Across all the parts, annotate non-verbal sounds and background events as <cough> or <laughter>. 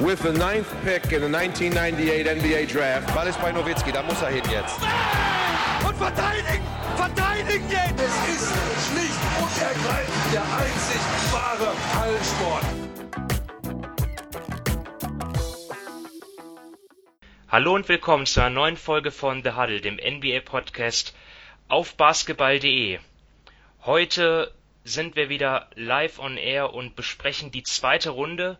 with the ninth pick in the 1998 NBA Draft. Ball ist bei Nowitzki, da muss er hin jetzt. Und verteidigen! Verteidigen jetzt! Es ist schlicht und ergreifend der einzig wahre Hallensport. Hallo und willkommen zu einer neuen Folge von The Huddle, dem NBA-Podcast auf basketball.de. Heute sind wir wieder live on air und besprechen die zweite Runde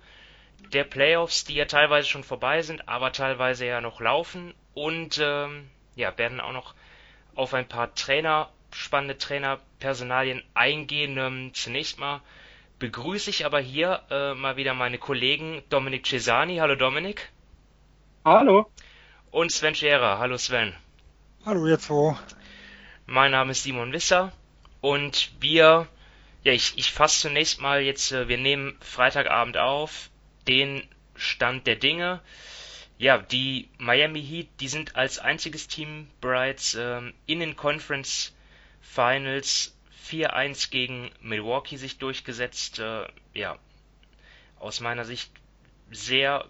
der Playoffs, die ja teilweise schon vorbei sind, aber teilweise ja noch laufen und ähm, ja, werden auch noch auf ein paar Trainer, spannende Trainerpersonalien eingehen. Ähm, zunächst mal begrüße ich aber hier äh, mal wieder meine Kollegen Dominik Cesani. Hallo Dominik. Hallo. Und Sven Scherer. Hallo Sven. Hallo ihr zwei. Mein Name ist Simon Wisser und wir, ja, ich, ich fasse zunächst mal jetzt, äh, wir nehmen Freitagabend auf, den Stand der Dinge. Ja, die Miami Heat, die sind als einziges Team bereits ähm, in den Conference Finals 4-1 gegen Milwaukee sich durchgesetzt. Äh, ja, aus meiner Sicht sehr,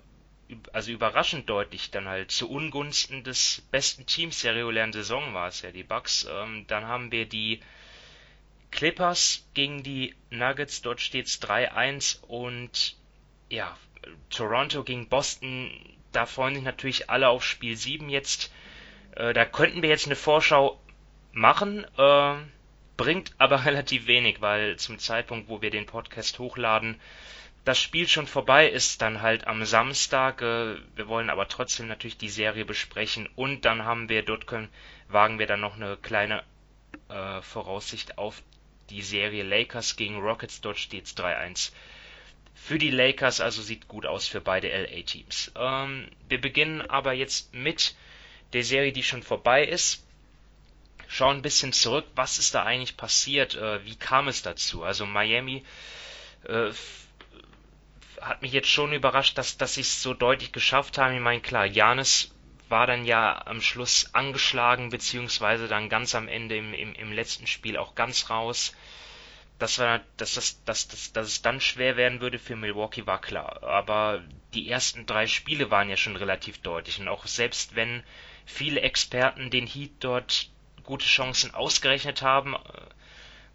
also überraschend deutlich dann halt zu Ungunsten des besten Teams der regulären Saison war es ja, die Bucks. Ähm, dann haben wir die Clippers gegen die Nuggets, dort steht es 3-1 und ja, Toronto gegen Boston, da freuen sich natürlich alle auf Spiel 7 jetzt. Äh, da könnten wir jetzt eine Vorschau machen, äh, bringt <laughs> aber relativ wenig, weil zum Zeitpunkt, wo wir den Podcast hochladen, das Spiel schon vorbei ist, dann halt am Samstag. Äh, wir wollen aber trotzdem natürlich die Serie besprechen und dann haben wir, dort können, wagen wir dann noch eine kleine äh, Voraussicht auf die Serie Lakers gegen Rockets. Dort steht es 3-1 für die Lakers, also sieht gut aus für beide LA-Teams. Ähm, wir beginnen aber jetzt mit der Serie, die schon vorbei ist. Schauen ein bisschen zurück, was ist da eigentlich passiert, äh, wie kam es dazu? Also Miami äh, hat mich jetzt schon überrascht, dass, dass sie es so deutlich geschafft haben. Ich meine, klar, Janis war dann ja am Schluss angeschlagen, beziehungsweise dann ganz am Ende im, im, im letzten Spiel auch ganz raus dass, wir, dass, das, dass, dass, dass es dann schwer werden würde für Milwaukee, war klar. Aber die ersten drei Spiele waren ja schon relativ deutlich. Und auch selbst wenn viele Experten den Heat dort gute Chancen ausgerechnet haben, äh,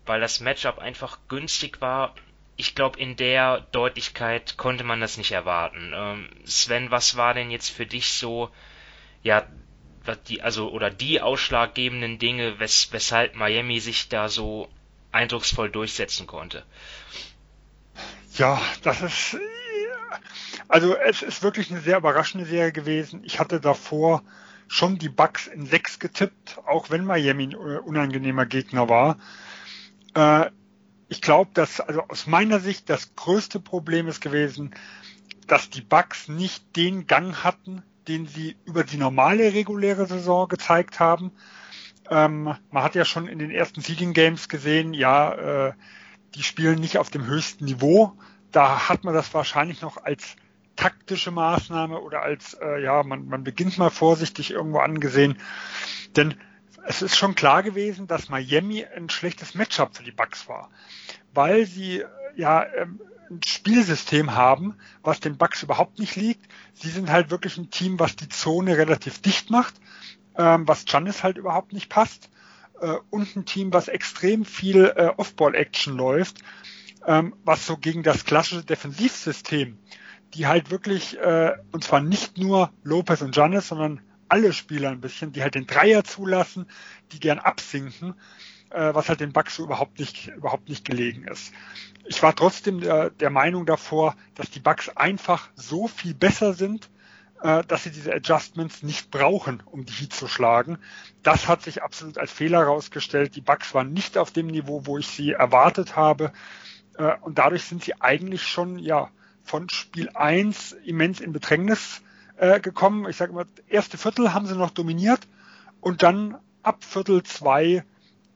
weil das Matchup einfach günstig war, ich glaube, in der Deutlichkeit konnte man das nicht erwarten. Ähm, Sven, was war denn jetzt für dich so, ja, die, also, oder die ausschlaggebenden Dinge, wes, weshalb Miami sich da so eindrucksvoll durchsetzen konnte. Ja, das ist also es ist wirklich eine sehr überraschende Serie gewesen. Ich hatte davor schon die Bucks in sechs getippt, auch wenn Miami ein unangenehmer Gegner war. Äh, ich glaube, dass also aus meiner Sicht das größte Problem ist gewesen, dass die Bucks nicht den Gang hatten, den sie über die normale reguläre Saison gezeigt haben. Ähm, man hat ja schon in den ersten Seeding Games gesehen, ja, äh, die spielen nicht auf dem höchsten Niveau. Da hat man das wahrscheinlich noch als taktische Maßnahme oder als, äh, ja, man, man beginnt mal vorsichtig irgendwo angesehen. Denn es ist schon klar gewesen, dass Miami ein schlechtes Matchup für die Bucks war, weil sie ja ähm, ein Spielsystem haben, was den Bucks überhaupt nicht liegt. Sie sind halt wirklich ein Team, was die Zone relativ dicht macht ähm, was Giannis halt überhaupt nicht passt. Äh, und ein Team, was extrem viel äh, Off-Ball-Action läuft, ähm, was so gegen das klassische Defensivsystem, die halt wirklich, äh, und zwar nicht nur Lopez und Giannis, sondern alle Spieler ein bisschen, die halt den Dreier zulassen, die gern absinken, äh, was halt den Bucks so überhaupt nicht, überhaupt nicht gelegen ist. Ich war trotzdem der, der Meinung davor, dass die Bucks einfach so viel besser sind, dass sie diese Adjustments nicht brauchen, um die Heat zu schlagen. Das hat sich absolut als Fehler herausgestellt. Die Bucks waren nicht auf dem Niveau, wo ich sie erwartet habe. Äh, und dadurch sind sie eigentlich schon ja von Spiel 1 immens in Bedrängnis äh, gekommen. Ich sage immer, erste Viertel haben sie noch dominiert und dann ab Viertel 2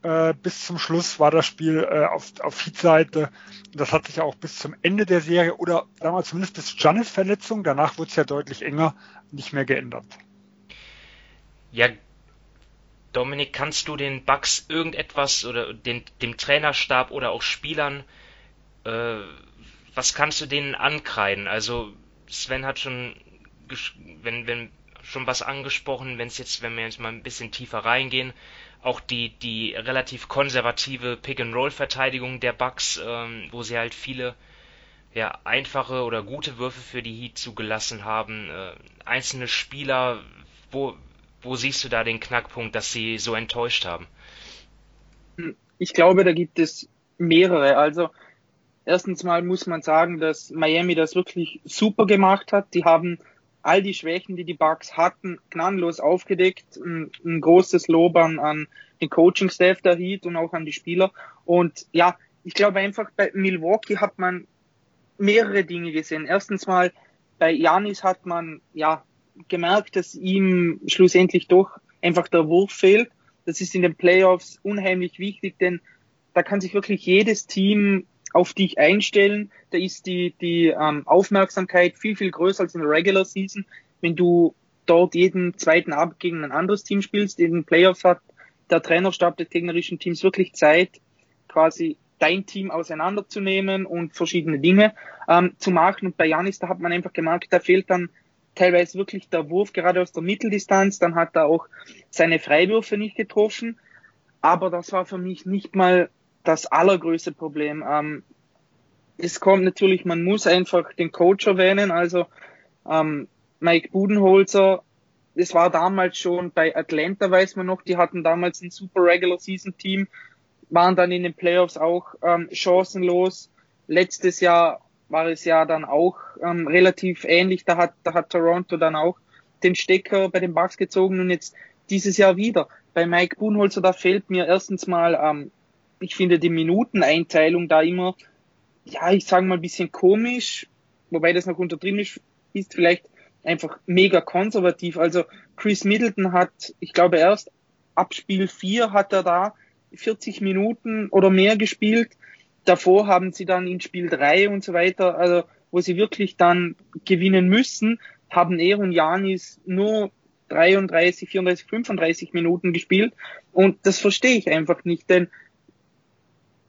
äh, bis zum Schluss war das Spiel äh, auf, auf Heat-Seite. Das hat sich auch bis zum Ende der Serie oder sagen wir zumindest bis Giannis Verletzung, danach wurde es ja deutlich enger, nicht mehr geändert. Ja, Dominik, kannst du den Bugs irgendetwas oder den, dem Trainerstab oder auch Spielern, äh, was kannst du denen ankreiden? Also Sven hat schon, wenn, wenn schon was angesprochen, wenn jetzt, wenn wir jetzt mal ein bisschen tiefer reingehen, auch die, die relativ konservative Pick-and-Roll-Verteidigung der Bucks, ähm, wo sie halt viele ja, einfache oder gute Würfe für die Heat zugelassen haben. Äh, einzelne Spieler, wo, wo siehst du da den Knackpunkt, dass sie so enttäuscht haben? Ich glaube, da gibt es mehrere. Also erstens mal muss man sagen, dass Miami das wirklich super gemacht hat. Die haben all die Schwächen, die die Bucks hatten, gnadenlos aufgedeckt. Ein, ein großes Lob an, an den Coaching-Staff der Heat und auch an die Spieler. Und ja, ich glaube einfach bei Milwaukee hat man mehrere Dinge gesehen. Erstens mal bei Janis hat man ja gemerkt, dass ihm schlussendlich doch einfach der Wurf fehlt. Das ist in den Playoffs unheimlich wichtig, denn da kann sich wirklich jedes Team auf dich einstellen. Da ist die, die ähm, Aufmerksamkeit viel, viel größer als in der Regular Season. Wenn du dort jeden zweiten Abend gegen ein anderes Team spielst, in den Playoffs hat der Trainerstab des gegnerischen Teams wirklich Zeit, quasi dein Team auseinanderzunehmen und verschiedene Dinge ähm, zu machen. Und bei Janis, da hat man einfach gemerkt, da fehlt dann teilweise wirklich der Wurf gerade aus der Mitteldistanz. Dann hat er auch seine Freiwürfe nicht getroffen. Aber das war für mich nicht mal das allergrößte Problem. Ähm, es kommt natürlich, man muss einfach den Coach erwähnen. Also ähm, Mike Budenholzer, es war damals schon bei Atlanta, weiß man noch, die hatten damals ein super Regular Season Team, waren dann in den Playoffs auch ähm, chancenlos. Letztes Jahr war es ja dann auch ähm, relativ ähnlich. Da hat, da hat Toronto dann auch den Stecker bei den Bucks gezogen und jetzt dieses Jahr wieder. Bei Mike Budenholzer, da fehlt mir erstens mal ähm, ich finde die Minuteneinteilung da immer, ja, ich sage mal ein bisschen komisch, wobei das noch untertrieben ist, ist vielleicht einfach mega konservativ. Also Chris Middleton hat, ich glaube erst ab Spiel 4 hat er da 40 Minuten oder mehr gespielt. Davor haben sie dann in Spiel 3 und so weiter, also wo sie wirklich dann gewinnen müssen, haben er und Janis nur 33, 34, 35 Minuten gespielt. Und das verstehe ich einfach nicht, denn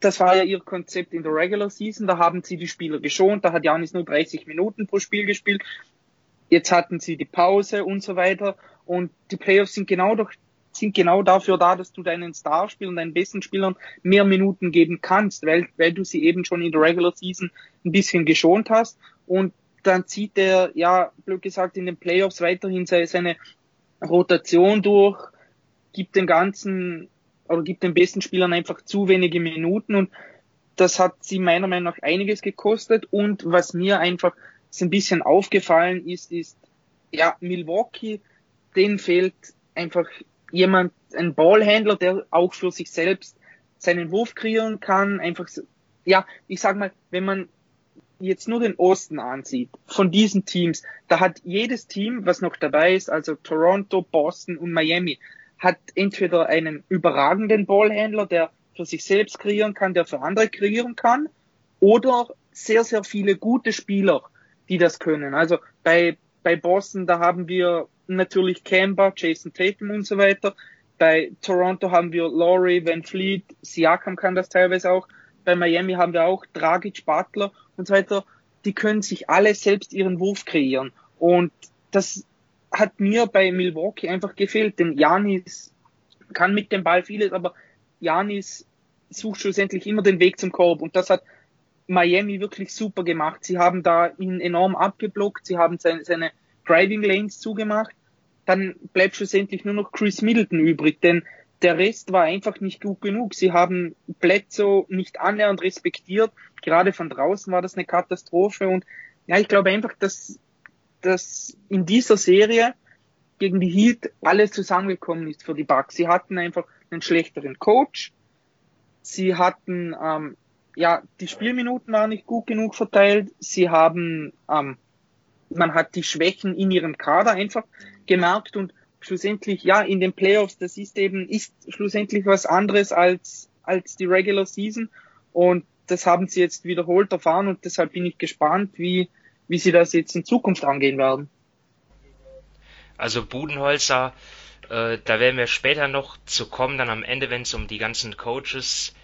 das war ja ihr Konzept in der Regular Season. Da haben sie die Spieler geschont. Da hat Janis nur 30 Minuten pro Spiel gespielt. Jetzt hatten sie die Pause und so weiter. Und die Playoffs sind genau doch, sind genau dafür da, dass du deinen Starspielern, deinen besten Spielern mehr Minuten geben kannst, weil, weil du sie eben schon in der Regular Season ein bisschen geschont hast. Und dann zieht er, ja, blöd gesagt, in den Playoffs weiterhin seine Rotation durch, gibt den ganzen oder gibt den besten Spielern einfach zu wenige Minuten und das hat sie meiner Meinung nach einiges gekostet und was mir einfach so ein bisschen aufgefallen ist, ist, ja, Milwaukee, denen fehlt einfach jemand, ein Ballhändler, der auch für sich selbst seinen Wurf kreieren kann, einfach, ja, ich sag mal, wenn man jetzt nur den Osten ansieht, von diesen Teams, da hat jedes Team, was noch dabei ist, also Toronto, Boston und Miami, hat entweder einen überragenden Ballhändler, der für sich selbst kreieren kann, der für andere kreieren kann, oder sehr, sehr viele gute Spieler, die das können. Also bei, bei Boston, da haben wir natürlich Kemba, Jason Tatum und so weiter. Bei Toronto haben wir Laurie, Van Fleet, Siakam kann das teilweise auch. Bei Miami haben wir auch Dragic, Butler und so weiter. Die können sich alle selbst ihren Wurf kreieren. Und das hat mir bei Milwaukee einfach gefehlt, denn Janis kann mit dem Ball vieles, aber Janis sucht schlussendlich immer den Weg zum Korb und das hat Miami wirklich super gemacht. Sie haben da ihn enorm abgeblockt, sie haben seine, seine Driving Lanes zugemacht. Dann bleibt schlussendlich nur noch Chris Middleton übrig, denn der Rest war einfach nicht gut genug. Sie haben Bledsoe nicht annähernd respektiert. Gerade von draußen war das eine Katastrophe und ja, ich glaube einfach, dass dass in dieser Serie gegen die Heat alles zusammengekommen ist für die Bucks. Sie hatten einfach einen schlechteren Coach. Sie hatten, ähm, ja, die Spielminuten waren nicht gut genug verteilt. Sie haben, ähm, man hat die Schwächen in ihrem Kader einfach gemerkt und schlussendlich, ja, in den Playoffs, das ist eben, ist schlussendlich was anderes als, als die Regular Season und das haben sie jetzt wiederholt erfahren und deshalb bin ich gespannt, wie, wie sie das jetzt in Zukunft angehen werden. Also Budenholzer, äh, da werden wir später noch zu kommen, dann am Ende, wenn es um die ganzen Coaches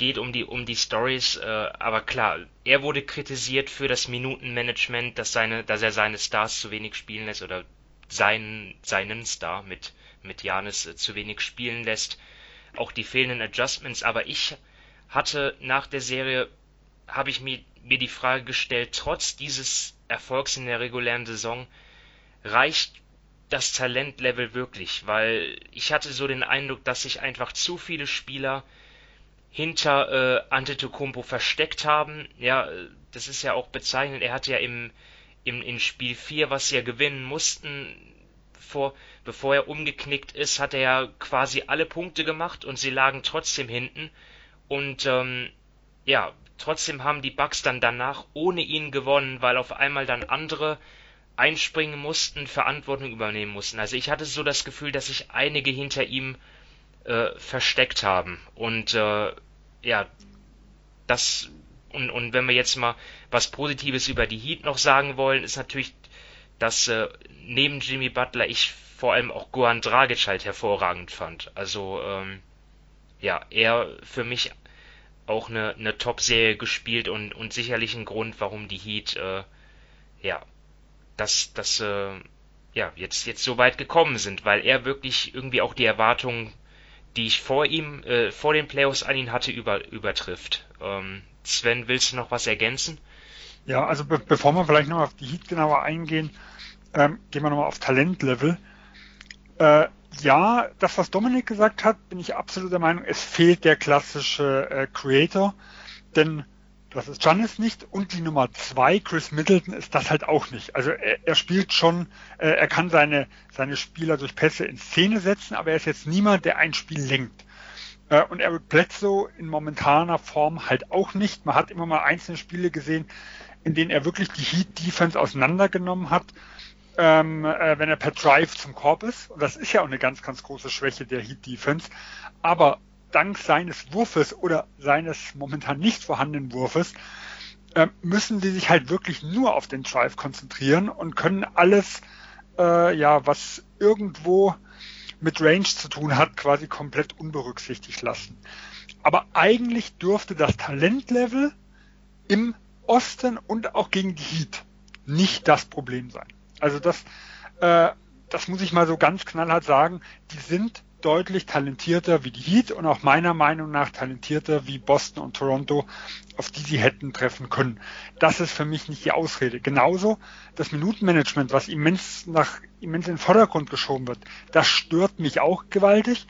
geht um die um die Stories, äh, aber klar, er wurde kritisiert für das Minutenmanagement, dass seine, dass er seine Stars zu wenig spielen lässt oder seinen seinen Star mit mit Janis äh, zu wenig spielen lässt, auch die fehlenden Adjustments. Aber ich hatte nach der Serie habe ich mir mir die Frage gestellt, trotz dieses Erfolgs in der regulären Saison reicht das Talentlevel wirklich, weil ich hatte so den Eindruck, dass sich einfach zu viele Spieler hinter äh, Antetokounmpo versteckt haben. Ja, das ist ja auch bezeichnend. Er hatte ja im, im in Spiel 4, was sie ja gewinnen mussten, vor, bevor er umgeknickt ist, hat er ja quasi alle Punkte gemacht und sie lagen trotzdem hinten. Und ähm, ja, trotzdem haben die Bucks dann danach ohne ihn gewonnen, weil auf einmal dann andere einspringen mussten, Verantwortung übernehmen mussten. Also ich hatte so das Gefühl, dass sich einige hinter ihm äh, versteckt haben. Und äh, ja, das und, und wenn wir jetzt mal was Positives über die Heat noch sagen wollen, ist natürlich, dass äh, neben Jimmy Butler ich vor allem auch Goran Dragic halt hervorragend fand. Also ähm, ja, er für mich auch eine, eine Top-Serie gespielt und, und sicherlich ein Grund, warum die Heat äh, ja dass dass äh, ja jetzt jetzt so weit gekommen sind, weil er wirklich irgendwie auch die Erwartungen, die ich vor ihm äh, vor den Playoffs an ihn hatte, über, übertrifft. Ähm, Sven, willst du noch was ergänzen? Ja, also be bevor wir vielleicht noch auf die Heat genauer eingehen, ähm, gehen wir nochmal auf Talentlevel. Äh, ja, das, was Dominik gesagt hat, bin ich absolut der Meinung, es fehlt der klassische äh, Creator, denn das ist Giannis nicht und die Nummer zwei, Chris Middleton, ist das halt auch nicht. Also er, er spielt schon, äh, er kann seine, seine Spieler durch Pässe in Szene setzen, aber er ist jetzt niemand, der ein Spiel lenkt. Äh, und Eric Bledsoe in momentaner Form halt auch nicht. Man hat immer mal einzelne Spiele gesehen, in denen er wirklich die Heat Defense auseinandergenommen hat, ähm, äh, wenn er per Drive zum Korb ist. Und das ist ja auch eine ganz, ganz große Schwäche der Heat Defense. Aber dank seines Wurfes oder seines momentan nicht vorhandenen Wurfes äh, müssen sie sich halt wirklich nur auf den Drive konzentrieren und können alles, äh, ja, was irgendwo mit Range zu tun hat, quasi komplett unberücksichtigt lassen. Aber eigentlich dürfte das Talentlevel im Osten und auch gegen die Heat nicht das Problem sein. Also das, äh, das muss ich mal so ganz knallhart sagen. Die sind deutlich talentierter wie die Heat und auch meiner Meinung nach talentierter wie Boston und Toronto, auf die sie hätten treffen können. Das ist für mich nicht die Ausrede. Genauso das Minutenmanagement, was immens nach immens in den Vordergrund geschoben wird, das stört mich auch gewaltig.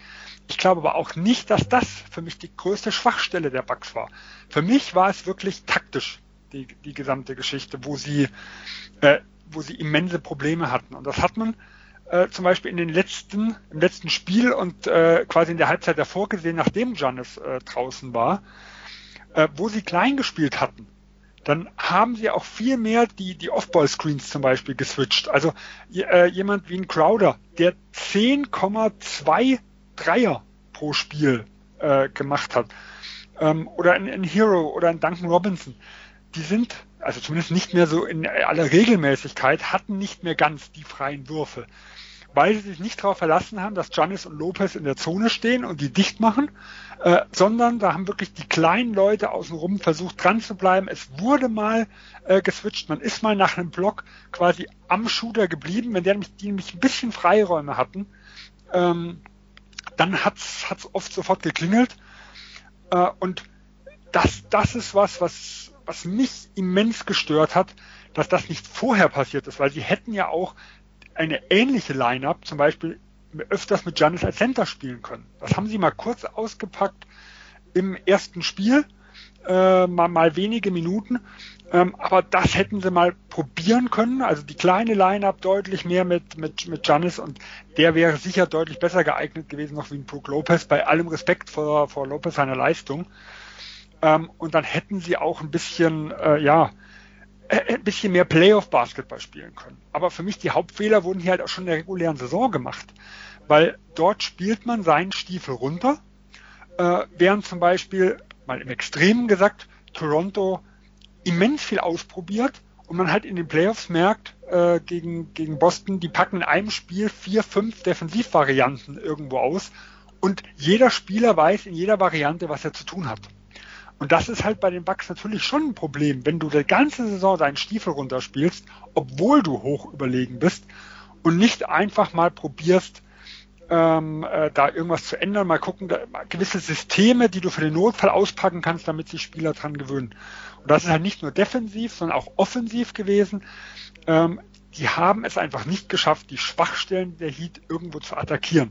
Ich glaube aber auch nicht, dass das für mich die größte Schwachstelle der Bugs war. Für mich war es wirklich taktisch die, die gesamte Geschichte, wo sie äh, wo sie immense Probleme hatten. Und das hat man äh, zum Beispiel in den letzten, im letzten Spiel und äh, quasi in der Halbzeit davor gesehen, nachdem Giannis äh, draußen war, äh, wo sie klein gespielt hatten, dann haben sie auch viel mehr die, die Off-Ball-Screens zum Beispiel geswitcht. Also äh, jemand wie ein Crowder, der 10,2 Dreier pro Spiel äh, gemacht hat. Ähm, oder ein, ein Hero oder ein Duncan Robinson. Die sind, also zumindest nicht mehr so in aller Regelmäßigkeit, hatten nicht mehr ganz die freien Würfe. Weil sie sich nicht darauf verlassen haben, dass Giannis und Lopez in der Zone stehen und die dicht machen, äh, sondern da haben wirklich die kleinen Leute außenrum versucht dran zu bleiben. Es wurde mal äh, geswitcht, man ist mal nach einem Block quasi am Shooter geblieben, wenn der nämlich, die nämlich ein bisschen Freiräume hatten, ähm, dann hat's hat's oft sofort geklingelt. Äh, und das das ist was, was was mich immens gestört hat, dass das nicht vorher passiert ist, weil sie hätten ja auch eine ähnliche Line-Up zum Beispiel öfters mit Giannis als Center spielen können. Das haben sie mal kurz ausgepackt im ersten Spiel, äh, mal, mal wenige Minuten. Ähm, aber das hätten sie mal probieren können. Also die kleine Line-Up deutlich mehr mit, mit, mit Giannis und der wäre sicher deutlich besser geeignet gewesen noch wie ein Brook Lopez, bei allem Respekt vor, vor Lopez seiner Leistung. Ähm, und dann hätten sie auch ein bisschen, äh, ja, äh, ein bisschen mehr Playoff-Basketball spielen können. Aber für mich die Hauptfehler wurden hier halt auch schon in der regulären Saison gemacht, weil dort spielt man seinen Stiefel runter, äh, während zum Beispiel, mal im Extremen gesagt, Toronto immens viel ausprobiert und man halt in den Playoffs merkt, äh, gegen, gegen Boston, die packen in einem Spiel vier, fünf Defensivvarianten irgendwo aus und jeder Spieler weiß in jeder Variante, was er zu tun hat. Und das ist halt bei den Bucks natürlich schon ein Problem, wenn du die ganze Saison deinen Stiefel runterspielst, obwohl du hoch überlegen bist und nicht einfach mal probierst, ähm, äh, da irgendwas zu ändern, mal gucken, da, mal gewisse Systeme, die du für den Notfall auspacken kannst, damit sich Spieler dran gewöhnen. Und das ist halt nicht nur defensiv, sondern auch offensiv gewesen. Ähm, die haben es einfach nicht geschafft, die Schwachstellen der Heat irgendwo zu attackieren.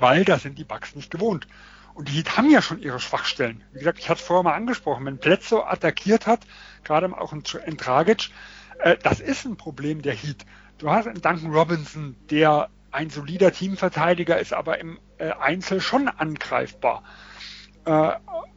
Weil da sind die Bugs nicht gewohnt. Und die Heat haben ja schon ihre Schwachstellen. Wie gesagt, ich hatte es vorher mal angesprochen, wenn Plätze attackiert hat, gerade auch in, in Dragic, äh, das ist ein Problem der Heat. Du hast einen Duncan Robinson, der ein solider Teamverteidiger ist, aber im äh, Einzel schon angreifbar. Äh,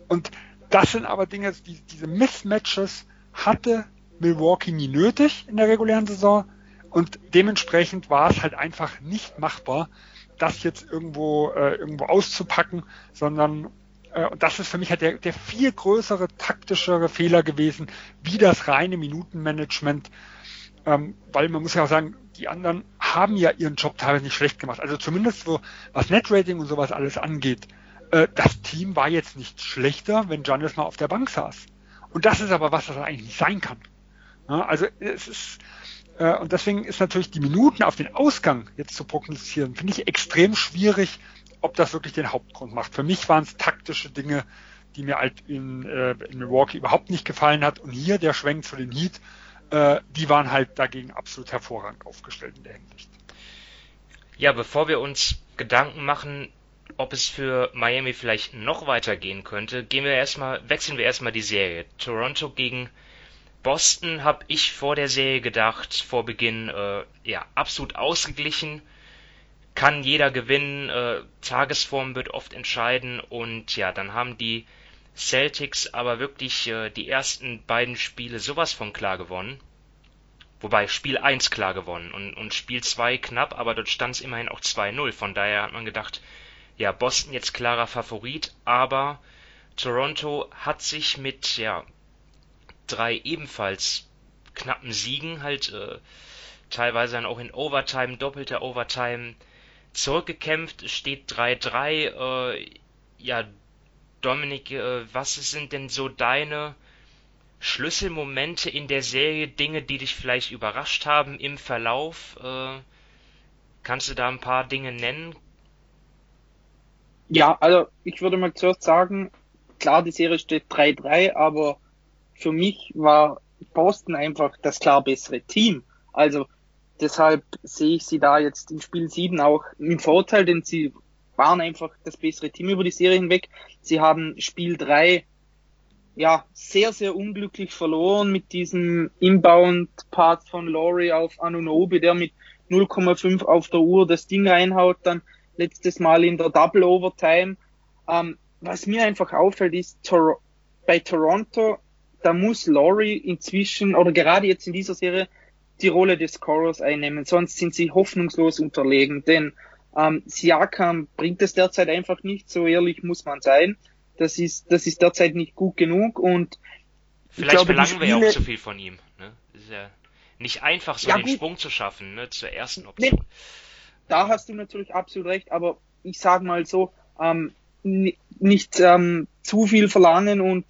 und das sind aber Dinge, die, diese Mismatches hatte Milwaukee nie nötig in der regulären Saison und dementsprechend war es halt einfach nicht machbar, das jetzt irgendwo äh, irgendwo auszupacken, sondern äh, das ist für mich halt der, der viel größere taktischere Fehler gewesen, wie das reine Minutenmanagement, ähm, weil man muss ja auch sagen, die anderen haben ja ihren Job teilweise nicht schlecht gemacht. Also zumindest so, was Netrating und sowas alles angeht. Äh, das Team war jetzt nicht schlechter, wenn Giannis mal auf der Bank saß. Und das ist aber was, das eigentlich nicht sein kann. Ja, also es ist, äh, und deswegen ist natürlich die Minuten auf den Ausgang jetzt zu prognostizieren, finde ich extrem schwierig, ob das wirklich den Hauptgrund macht. Für mich waren es taktische Dinge, die mir halt in, äh, in Milwaukee überhaupt nicht gefallen hat. Und hier der Schwenk zu den Heat, äh, die waren halt dagegen absolut hervorragend aufgestellt in der Hinsicht. Ja, bevor wir uns Gedanken machen, ob es für Miami vielleicht noch weitergehen könnte, gehen wir erstmal, wechseln wir erstmal die Serie. Toronto gegen Boston habe ich vor der Serie gedacht, vor Beginn, äh, ja, absolut ausgeglichen. Kann jeder gewinnen, äh, Tagesform wird oft entscheiden und ja, dann haben die Celtics aber wirklich äh, die ersten beiden Spiele sowas von klar gewonnen. Wobei Spiel 1 klar gewonnen und, und Spiel 2 knapp, aber dort stand es immerhin auch 2-0. Von daher hat man gedacht, ja, Boston jetzt klarer Favorit, aber Toronto hat sich mit ja, drei ebenfalls knappen Siegen halt äh, teilweise dann auch in Overtime, doppelter Overtime zurückgekämpft. Steht 3-3. Äh, ja, Dominik, äh, was sind denn so deine Schlüsselmomente in der Serie, Dinge, die dich vielleicht überrascht haben im Verlauf? Äh, kannst du da ein paar Dinge nennen? Ja, also ich würde mal zuerst sagen, klar, die Serie steht 3-3, aber für mich war Boston einfach das klar bessere Team. Also deshalb sehe ich sie da jetzt in Spiel 7 auch im Vorteil, denn sie waren einfach das bessere Team über die Serie hinweg. Sie haben Spiel 3 ja sehr, sehr unglücklich verloren mit diesem Inbound-Part von Laurie auf Anunobi, der mit 0,5 auf der Uhr das Ding reinhaut, dann letztes Mal in der Double Overtime. Ähm, was mir einfach auffällt, ist, Tor bei Toronto, da muss Laurie inzwischen, oder gerade jetzt in dieser Serie, die Rolle des Scorers einnehmen, sonst sind sie hoffnungslos unterlegen, denn ähm, Siakam bringt es derzeit einfach nicht, so ehrlich muss man sein. Das ist, das ist derzeit nicht gut genug und Vielleicht glaube, verlangen Spiele, wir ja auch zu viel von ihm. Ne? ist ja nicht einfach, so ja, den gut. Sprung zu schaffen ne, zur ersten Option. Nee, da hast du natürlich absolut recht, aber ich sag mal so, ähm, nicht ähm, zu viel verlangen und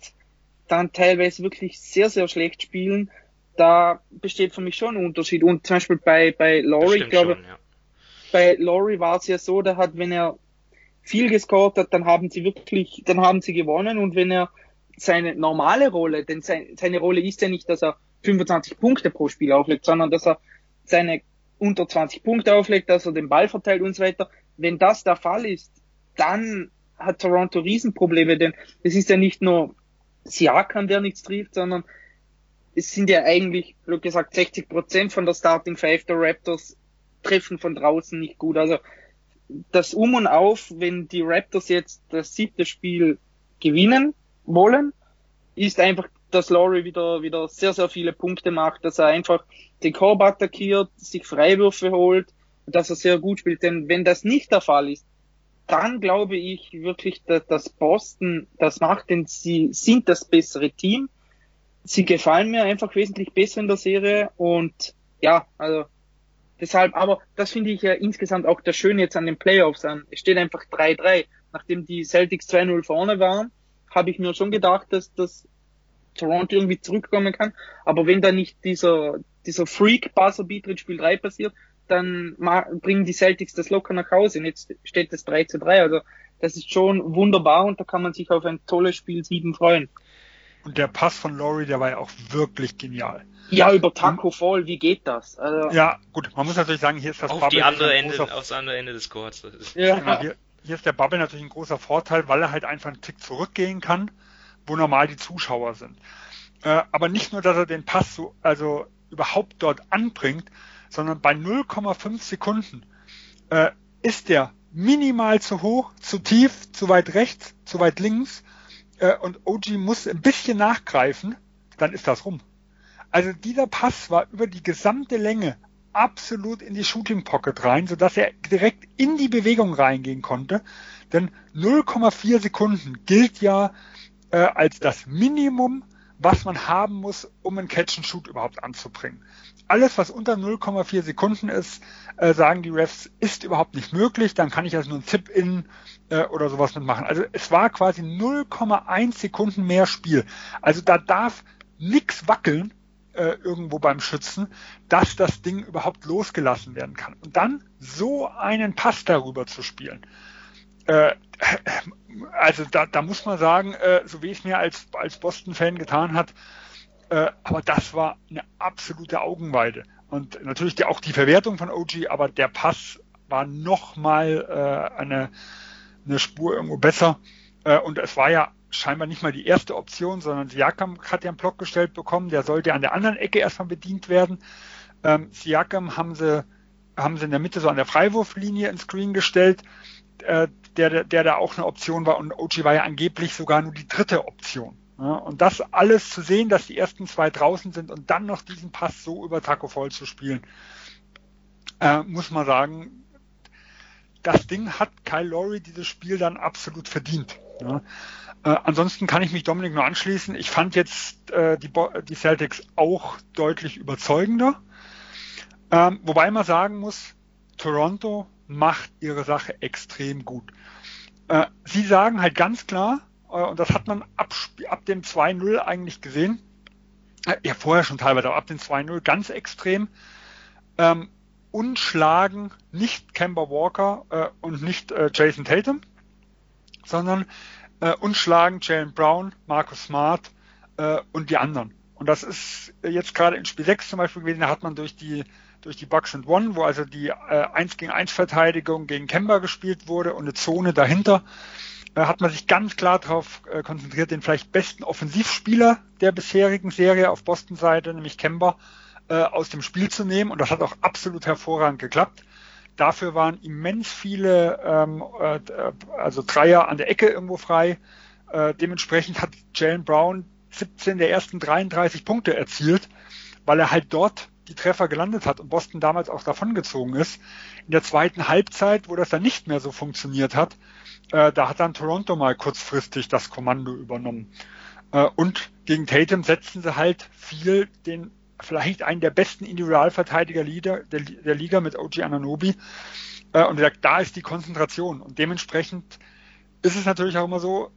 dann teilweise wirklich sehr, sehr schlecht spielen, da besteht für mich schon ein Unterschied. Und zum Beispiel bei, bei Laurie, ich glaube, schon, ja bei Laurie war es ja so, der hat, wenn er viel gescored hat, dann haben sie wirklich, dann haben sie gewonnen und wenn er seine normale Rolle, denn sein, seine Rolle ist ja nicht, dass er 25 Punkte pro Spiel auflegt, sondern dass er seine unter 20 Punkte auflegt, dass er den Ball verteilt und so weiter. Wenn das der Fall ist, dann hat Toronto Riesenprobleme, denn es ist ja nicht nur Siakam, der nichts trifft, sondern es sind ja eigentlich, wie gesagt, 60 Prozent von der Starting Five der Raptors treffen von draußen nicht gut. Also das Um und Auf, wenn die Raptors jetzt das siebte Spiel gewinnen wollen, ist einfach, dass Laurie wieder, wieder sehr, sehr viele Punkte macht, dass er einfach den Korb attackiert, sich Freiwürfe holt, dass er sehr gut spielt. Denn wenn das nicht der Fall ist, dann glaube ich wirklich, dass, Boston das macht, denn sie sind das bessere Team. Sie gefallen mir einfach wesentlich besser in der Serie und ja, also Deshalb, aber das finde ich ja insgesamt auch das Schöne jetzt an den Playoffs an. Es steht einfach 3-3. Nachdem die Celtics 2-0 vorne waren, habe ich mir schon gedacht, dass das Toronto irgendwie zurückkommen kann. Aber wenn da nicht dieser, dieser Freak-Buzzer-Beat in Spiel 3 passiert, dann bringen die Celtics das locker nach Hause. Und jetzt steht es 3 zu 3. Also das ist schon wunderbar und da kann man sich auf ein tolles Spiel 7 freuen. Und der Pass von Laurie, der war ja auch wirklich genial. Ja, über Taco Fall, wie geht das? Also, ja, gut, man muss natürlich sagen, hier ist das auf Bubble die andere Ende, großer, aufs andere Ende des Courts. Ja. Genau, hier, hier ist der Bubble natürlich ein großer Vorteil, weil er halt einfach einen Tick zurückgehen kann, wo normal die Zuschauer sind. Äh, aber nicht nur, dass er den Pass so, also überhaupt dort anbringt, sondern bei 0,5 Sekunden äh, ist der minimal zu hoch, zu tief, zu weit rechts, zu weit links äh, und OG muss ein bisschen nachgreifen, dann ist das rum. Also dieser Pass war über die gesamte Länge absolut in die Shooting Pocket rein, sodass er direkt in die Bewegung reingehen konnte. Denn 0,4 Sekunden gilt ja äh, als das Minimum, was man haben muss, um einen Catch and Shoot überhaupt anzubringen. Alles, was unter 0,4 Sekunden ist, äh, sagen die Refs, ist überhaupt nicht möglich. Dann kann ich also nur ein Tip-In äh, oder sowas mitmachen. Also es war quasi 0,1 Sekunden mehr Spiel. Also da darf nichts wackeln äh, irgendwo beim Schützen, dass das Ding überhaupt losgelassen werden kann. Und dann so einen Pass darüber zu spielen. Äh, also da, da muss man sagen, äh, so wie es mir als, als Boston-Fan getan hat, äh, aber das war eine absolute Augenweide. Und natürlich die, auch die Verwertung von OG, aber der Pass war nochmal äh, eine, eine Spur irgendwo besser. Äh, und es war ja scheinbar nicht mal die erste Option, sondern Siakam hat ja einen Block gestellt bekommen, der sollte an der anderen Ecke erstmal bedient werden. Ähm, Siakam haben sie, haben sie in der Mitte so an der Freiwurflinie ins Screen gestellt, äh, der, der da auch eine Option war und OG war ja angeblich sogar nur die dritte Option. Ja, und das alles zu sehen, dass die ersten zwei draußen sind und dann noch diesen Pass so über Taco Fall zu spielen, äh, muss man sagen, das Ding hat Kyle Lowry dieses Spiel dann absolut verdient. Ja. Äh, ansonsten kann ich mich Dominik nur anschließen. Ich fand jetzt äh, die, die, Celtics auch deutlich überzeugender. Ähm, wobei man sagen muss, Toronto macht ihre Sache extrem gut. Äh, sie sagen halt ganz klar, und das hat man ab, ab dem 2-0 eigentlich gesehen, äh, ja vorher schon teilweise, aber ab dem 2-0 ganz extrem, ähm, unschlagen nicht Kemba Walker äh, und nicht äh, Jason Tatum, sondern äh, unschlagen Jalen Brown, Marcus Smart äh, und die anderen. Und das ist jetzt gerade in Spiel 6 zum Beispiel gewesen, da hat man durch die durch die Bucks and One, wo also die äh, 1 gegen 1 Verteidigung gegen Kemba gespielt wurde und eine Zone dahinter, äh, hat man sich ganz klar darauf äh, konzentriert, den vielleicht besten Offensivspieler der bisherigen Serie auf Boston-Seite, nämlich Kemba, äh, aus dem Spiel zu nehmen und das hat auch absolut hervorragend geklappt. Dafür waren immens viele, ähm, äh, also Dreier an der Ecke irgendwo frei. Dementsprechend hat Jalen Brown 17 der ersten 33 Punkte erzielt, weil er halt dort die Treffer gelandet hat und Boston damals auch davongezogen ist. In der zweiten Halbzeit, wo das dann nicht mehr so funktioniert hat, äh, da hat dann Toronto mal kurzfristig das Kommando übernommen. Äh, und gegen Tatum setzen sie halt viel den vielleicht einen der besten Individualverteidiger der, der Liga mit OG Ananobi. Äh, und sagt, da ist die Konzentration. Und dementsprechend ist es natürlich auch immer so,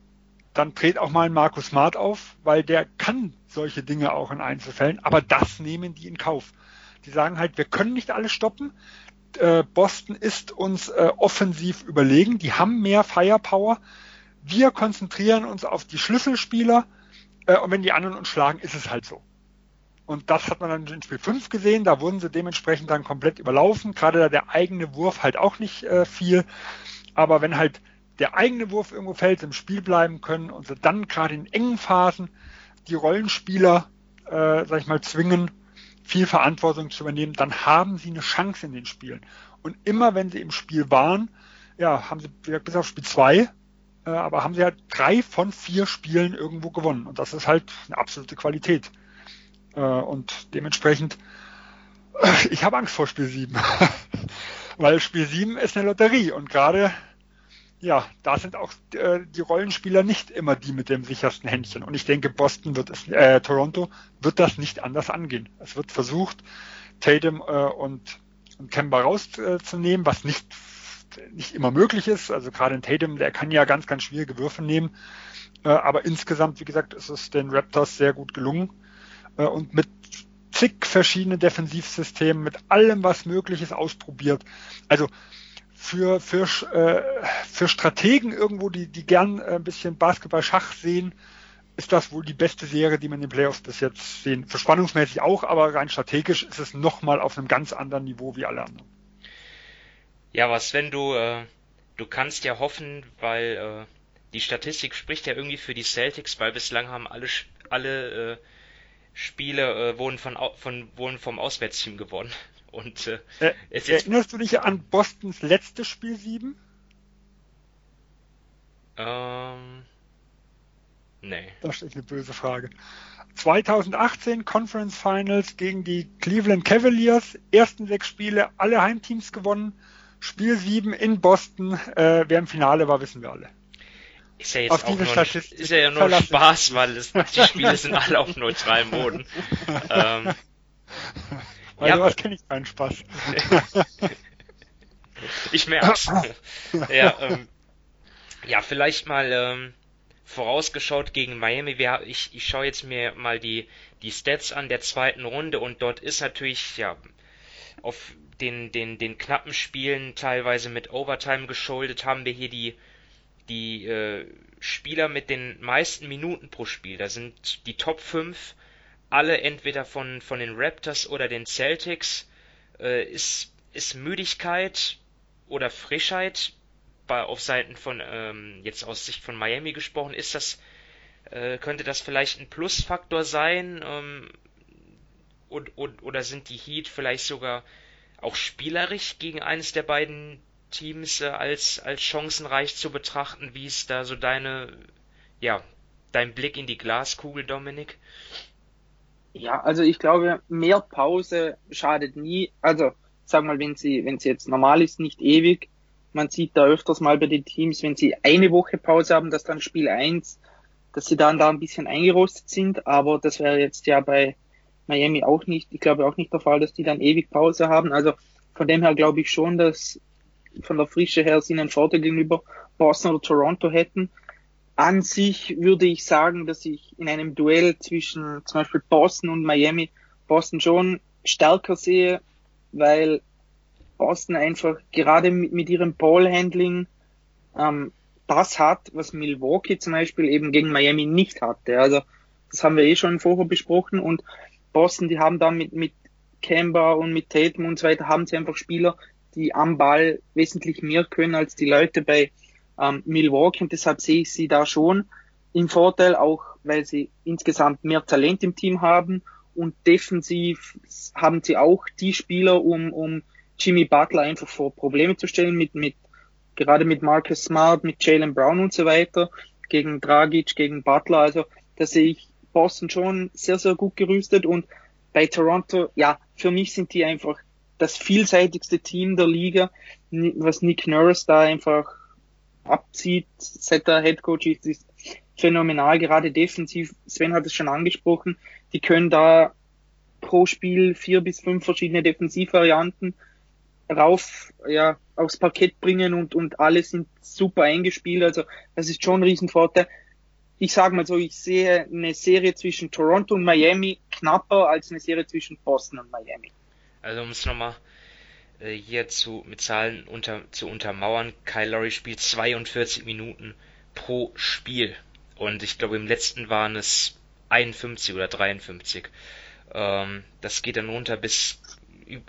dann dreht auch mal ein Markus Smart auf, weil der kann solche Dinge auch in Einzelfällen, aber das nehmen die in Kauf. Die sagen halt, wir können nicht alles stoppen. Äh, Boston ist uns äh, offensiv überlegen, die haben mehr Firepower. Wir konzentrieren uns auf die Schlüsselspieler äh, und wenn die anderen uns schlagen, ist es halt so. Und das hat man dann in Spiel 5 gesehen, da wurden sie dementsprechend dann komplett überlaufen. Gerade da der eigene Wurf halt auch nicht äh, viel. Aber wenn halt der eigene Wurf irgendwo fällt, im Spiel bleiben können und sie dann gerade in engen Phasen die Rollenspieler, äh, sag ich mal, zwingen, viel Verantwortung zu übernehmen, dann haben sie eine Chance in den Spielen. Und immer wenn sie im Spiel waren, ja, haben sie bis auf Spiel 2, äh, aber haben sie halt drei von vier Spielen irgendwo gewonnen. Und das ist halt eine absolute Qualität. Äh, und dementsprechend, äh, ich habe Angst vor Spiel 7. <laughs> Weil Spiel 7 ist eine Lotterie und gerade, ja, da sind auch äh, die Rollenspieler nicht immer die mit dem sichersten Händchen. Und ich denke, Boston wird es, äh, Toronto wird das nicht anders angehen. Es wird versucht, Tatum äh, und, und Kemba rauszunehmen, was nicht nicht immer möglich ist. Also gerade in Tatum, der kann ja ganz, ganz schwierige Würfe nehmen. Äh, aber insgesamt, wie gesagt, ist es den Raptors sehr gut gelungen. Äh, und mit zig verschiedene Defensivsystemen, mit allem, was möglich ist, ausprobiert. Also für, für, äh, für Strategen irgendwo, die, die gern ein bisschen Basketball-Schach sehen, ist das wohl die beste Serie, die man in den Playoffs bis jetzt sehen. Für spannungsmäßig auch, aber rein strategisch ist es nochmal auf einem ganz anderen Niveau wie alle anderen. Ja, was, wenn du, äh, du kannst ja hoffen, weil äh, die Statistik spricht ja irgendwie für die Celtics, weil bislang haben alle, alle äh, Spiele äh, wurden, von, von, wurden vom Auswärtsteam gewonnen. Und äh, äh, erinnerst du dich an Bostons letztes Spiel 7? Ähm, nee. Das ist eine böse Frage. 2018 Conference Finals gegen die Cleveland Cavaliers. Ersten sechs Spiele, alle Heimteams gewonnen. Spiel 7 in Boston. Äh, wer im Finale war, wissen wir alle. Ist ja jetzt auf auch nur, ist ja nur Spaß, weil es, die Spiele sind alle auf neutralem Boden. <laughs> ähm, weil ja, sowas kenne ich keinen Spaß. <laughs> ich merk's. ja, ähm, ja, vielleicht mal ähm, vorausgeschaut gegen Miami. Wir, ich, ich schaue jetzt mir mal die, die Stats an der zweiten Runde und dort ist natürlich, ja, auf den, den, den knappen Spielen teilweise mit Overtime geschuldet, haben wir hier die die äh, Spieler mit den meisten Minuten pro Spiel. Da sind die Top 5 alle entweder von, von den Raptors oder den Celtics. Äh, ist, ist Müdigkeit oder Frischheit bei, auf Seiten von, ähm, jetzt aus Sicht von Miami gesprochen, ist das, äh, könnte das vielleicht ein Plusfaktor sein? Ähm, und, und, oder sind die Heat vielleicht sogar auch spielerisch gegen eines der beiden Teams äh, als, als chancenreich zu betrachten. Wie ist da so deine, ja, dein Blick in die Glaskugel, Dominik? Ja, also ich glaube, mehr Pause schadet nie. Also, sag mal, wenn sie, wenn sie jetzt normal ist, nicht ewig. Man sieht da öfters mal bei den Teams, wenn sie eine Woche Pause haben, dass dann Spiel 1, dass sie dann da ein bisschen eingerostet sind, aber das wäre jetzt ja bei Miami auch nicht, ich glaube auch nicht der Fall, dass die dann ewig Pause haben. Also von dem her glaube ich schon, dass von der Frische her sie einen Vorteil gegenüber Boston oder Toronto hätten. An sich würde ich sagen, dass ich in einem Duell zwischen zum Beispiel Boston und Miami Boston schon stärker sehe, weil Boston einfach gerade mit, ihrem Ballhandling ähm, das hat, was Milwaukee zum Beispiel eben gegen Miami nicht hatte. Also das haben wir eh schon vorher besprochen und Boston, die haben da mit, mit Kemba und mit Tatum und so weiter, haben sie einfach Spieler, die am Ball wesentlich mehr können als die Leute bei ähm, Milwaukee und deshalb sehe ich sie da schon im Vorteil, auch weil sie insgesamt mehr Talent im Team haben. Und defensiv haben sie auch die Spieler, um, um Jimmy Butler einfach vor Probleme zu stellen, mit, mit, gerade mit Marcus Smart, mit Jalen Brown und so weiter, gegen Dragic, gegen Butler, also da sehe ich Boston schon sehr, sehr gut gerüstet. Und bei Toronto, ja, für mich sind die einfach das vielseitigste Team der Liga, was Nick Nurse da einfach abzieht, seit der Head Coach ist, ist phänomenal, gerade defensiv. Sven hat es schon angesprochen, die können da pro Spiel vier bis fünf verschiedene Defensivvarianten rauf, ja, aufs Parkett bringen und, und alle sind super eingespielt. Also, das ist schon ein Riesenvorteil. Ich sage mal so, ich sehe eine Serie zwischen Toronto und Miami knapper als eine Serie zwischen Boston und Miami. Also um es nochmal hier zu, mit Zahlen unter, zu untermauern, Kyle Lowry spielt 42 Minuten pro Spiel. Und ich glaube im letzten waren es 51 oder 53. Ähm, das geht dann runter bis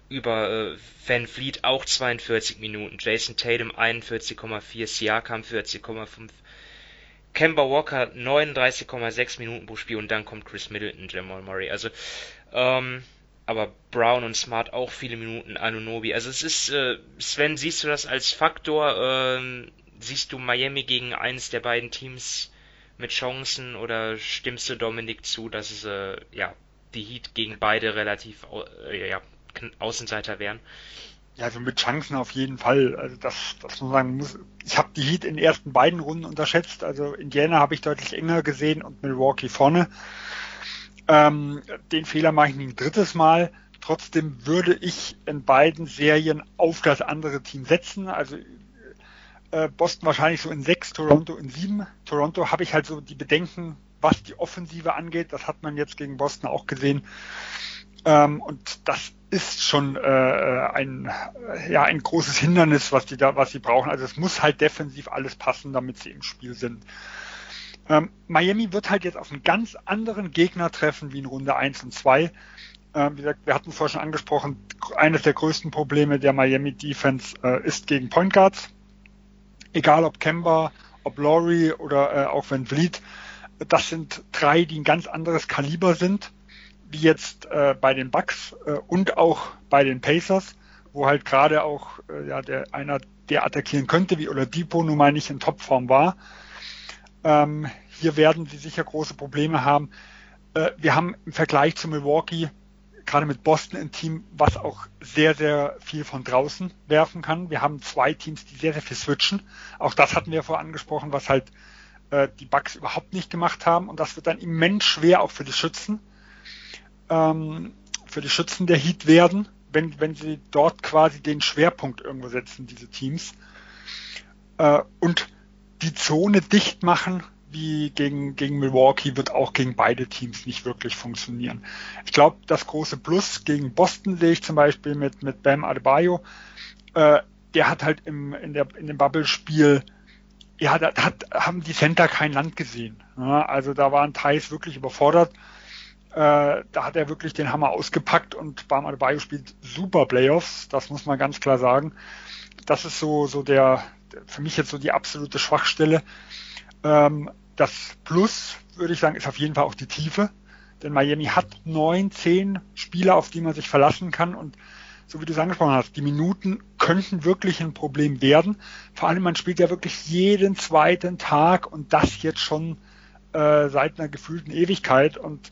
über äh, Van Fleet auch 42 Minuten, Jason Tatum 41,4, Siakam 40,5, Kemba Walker 39,6 Minuten pro Spiel und dann kommt Chris Middleton, Jamal Murray. Also ähm, aber Brown und Smart auch viele Minuten Anunobi. Also es ist, äh, Sven, siehst du das als Faktor? Ähm, siehst du Miami gegen eines der beiden Teams mit Chancen oder stimmst du Dominik zu, dass es äh, ja die Heat gegen beide relativ äh, ja, Außenseiter wären? Ja, also mit Chancen auf jeden Fall. Also das, das muss man sagen muss. Ich habe die Heat in den ersten beiden Runden unterschätzt. Also Indiana habe ich deutlich enger gesehen und Milwaukee vorne. Ähm, den Fehler mache ich nicht ein drittes Mal. Trotzdem würde ich in beiden Serien auf das andere Team setzen. Also äh, Boston wahrscheinlich so in sechs, Toronto in sieben. Toronto habe ich halt so die Bedenken, was die Offensive angeht. Das hat man jetzt gegen Boston auch gesehen. Ähm, und das ist schon äh, ein, ja, ein großes Hindernis, was die da, was sie brauchen. Also es muss halt defensiv alles passen, damit sie im Spiel sind. Ähm, Miami wird halt jetzt auf einen ganz anderen Gegner treffen wie in Runde 1 und 2. Ähm, wie gesagt, wir hatten es vorhin schon angesprochen, eines der größten Probleme der Miami Defense äh, ist gegen Point Guards. Egal ob Kemba, ob Laurie oder äh, auch Van Vliet. Das sind drei, die ein ganz anderes Kaliber sind, wie jetzt äh, bei den Bucks äh, und auch bei den Pacers, wo halt gerade auch äh, ja, der einer, der attackieren könnte, wie Oladipo nun mal nicht in Topform war. Ähm, hier werden sie sicher große Probleme haben. Äh, wir haben im Vergleich zu Milwaukee gerade mit Boston ein Team, was auch sehr, sehr viel von draußen werfen kann. Wir haben zwei Teams, die sehr, sehr viel switchen. Auch das hatten wir vorher angesprochen, was halt äh, die Bugs überhaupt nicht gemacht haben. Und das wird dann immens schwer auch für die Schützen, ähm, für die Schützen der Heat werden, wenn, wenn sie dort quasi den Schwerpunkt irgendwo setzen, diese Teams. Äh, und die Zone dicht machen, wie gegen, gegen Milwaukee wird auch gegen beide Teams nicht wirklich funktionieren. Ich glaube, das große Plus gegen Boston sehe ich zum Beispiel mit, mit Bam Adebayo. Äh, der hat halt im, in, der, in dem Bubble-Spiel, ja, da hat, haben die Center kein Land gesehen. Ja, also da waren Thais wirklich überfordert. Äh, da hat er wirklich den Hammer ausgepackt und Bam Adebayo spielt super Playoffs, das muss man ganz klar sagen. Das ist so, so der, für mich jetzt so die absolute Schwachstelle. Ähm, das Plus, würde ich sagen, ist auf jeden Fall auch die Tiefe. Denn Miami hat neun, zehn Spieler, auf die man sich verlassen kann. Und so wie du es angesprochen hast, die Minuten könnten wirklich ein Problem werden. Vor allem, man spielt ja wirklich jeden zweiten Tag und das jetzt schon äh, seit einer gefühlten Ewigkeit. Und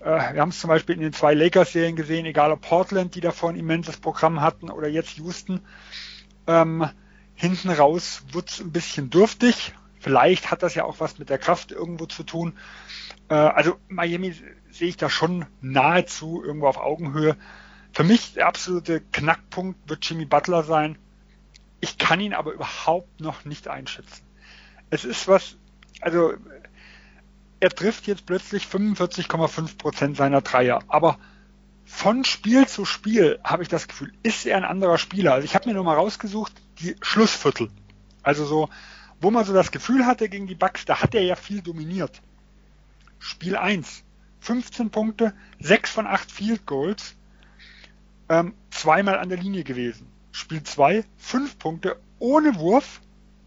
äh, wir haben es zum Beispiel in den zwei Lakers-Serien gesehen, egal ob Portland, die davor ein immenses Programm hatten, oder jetzt Houston. Ähm, hinten raus wird es ein bisschen dürftig. Vielleicht hat das ja auch was mit der Kraft irgendwo zu tun. Äh, also Miami sehe ich da schon nahezu irgendwo auf Augenhöhe. Für mich der absolute Knackpunkt wird Jimmy Butler sein. Ich kann ihn aber überhaupt noch nicht einschätzen. Es ist was, also er trifft jetzt plötzlich 45,5 Prozent seiner Dreier, aber von Spiel zu Spiel habe ich das Gefühl, ist er ein anderer Spieler. Also ich habe mir nur mal rausgesucht, die Schlussviertel. Also so wo man so das Gefühl hatte gegen die Bucks, da hat er ja viel dominiert. Spiel 1, 15 Punkte, 6 von 8 Field Goals, ähm, zweimal an der Linie gewesen. Spiel 2, 5 Punkte ohne Wurf,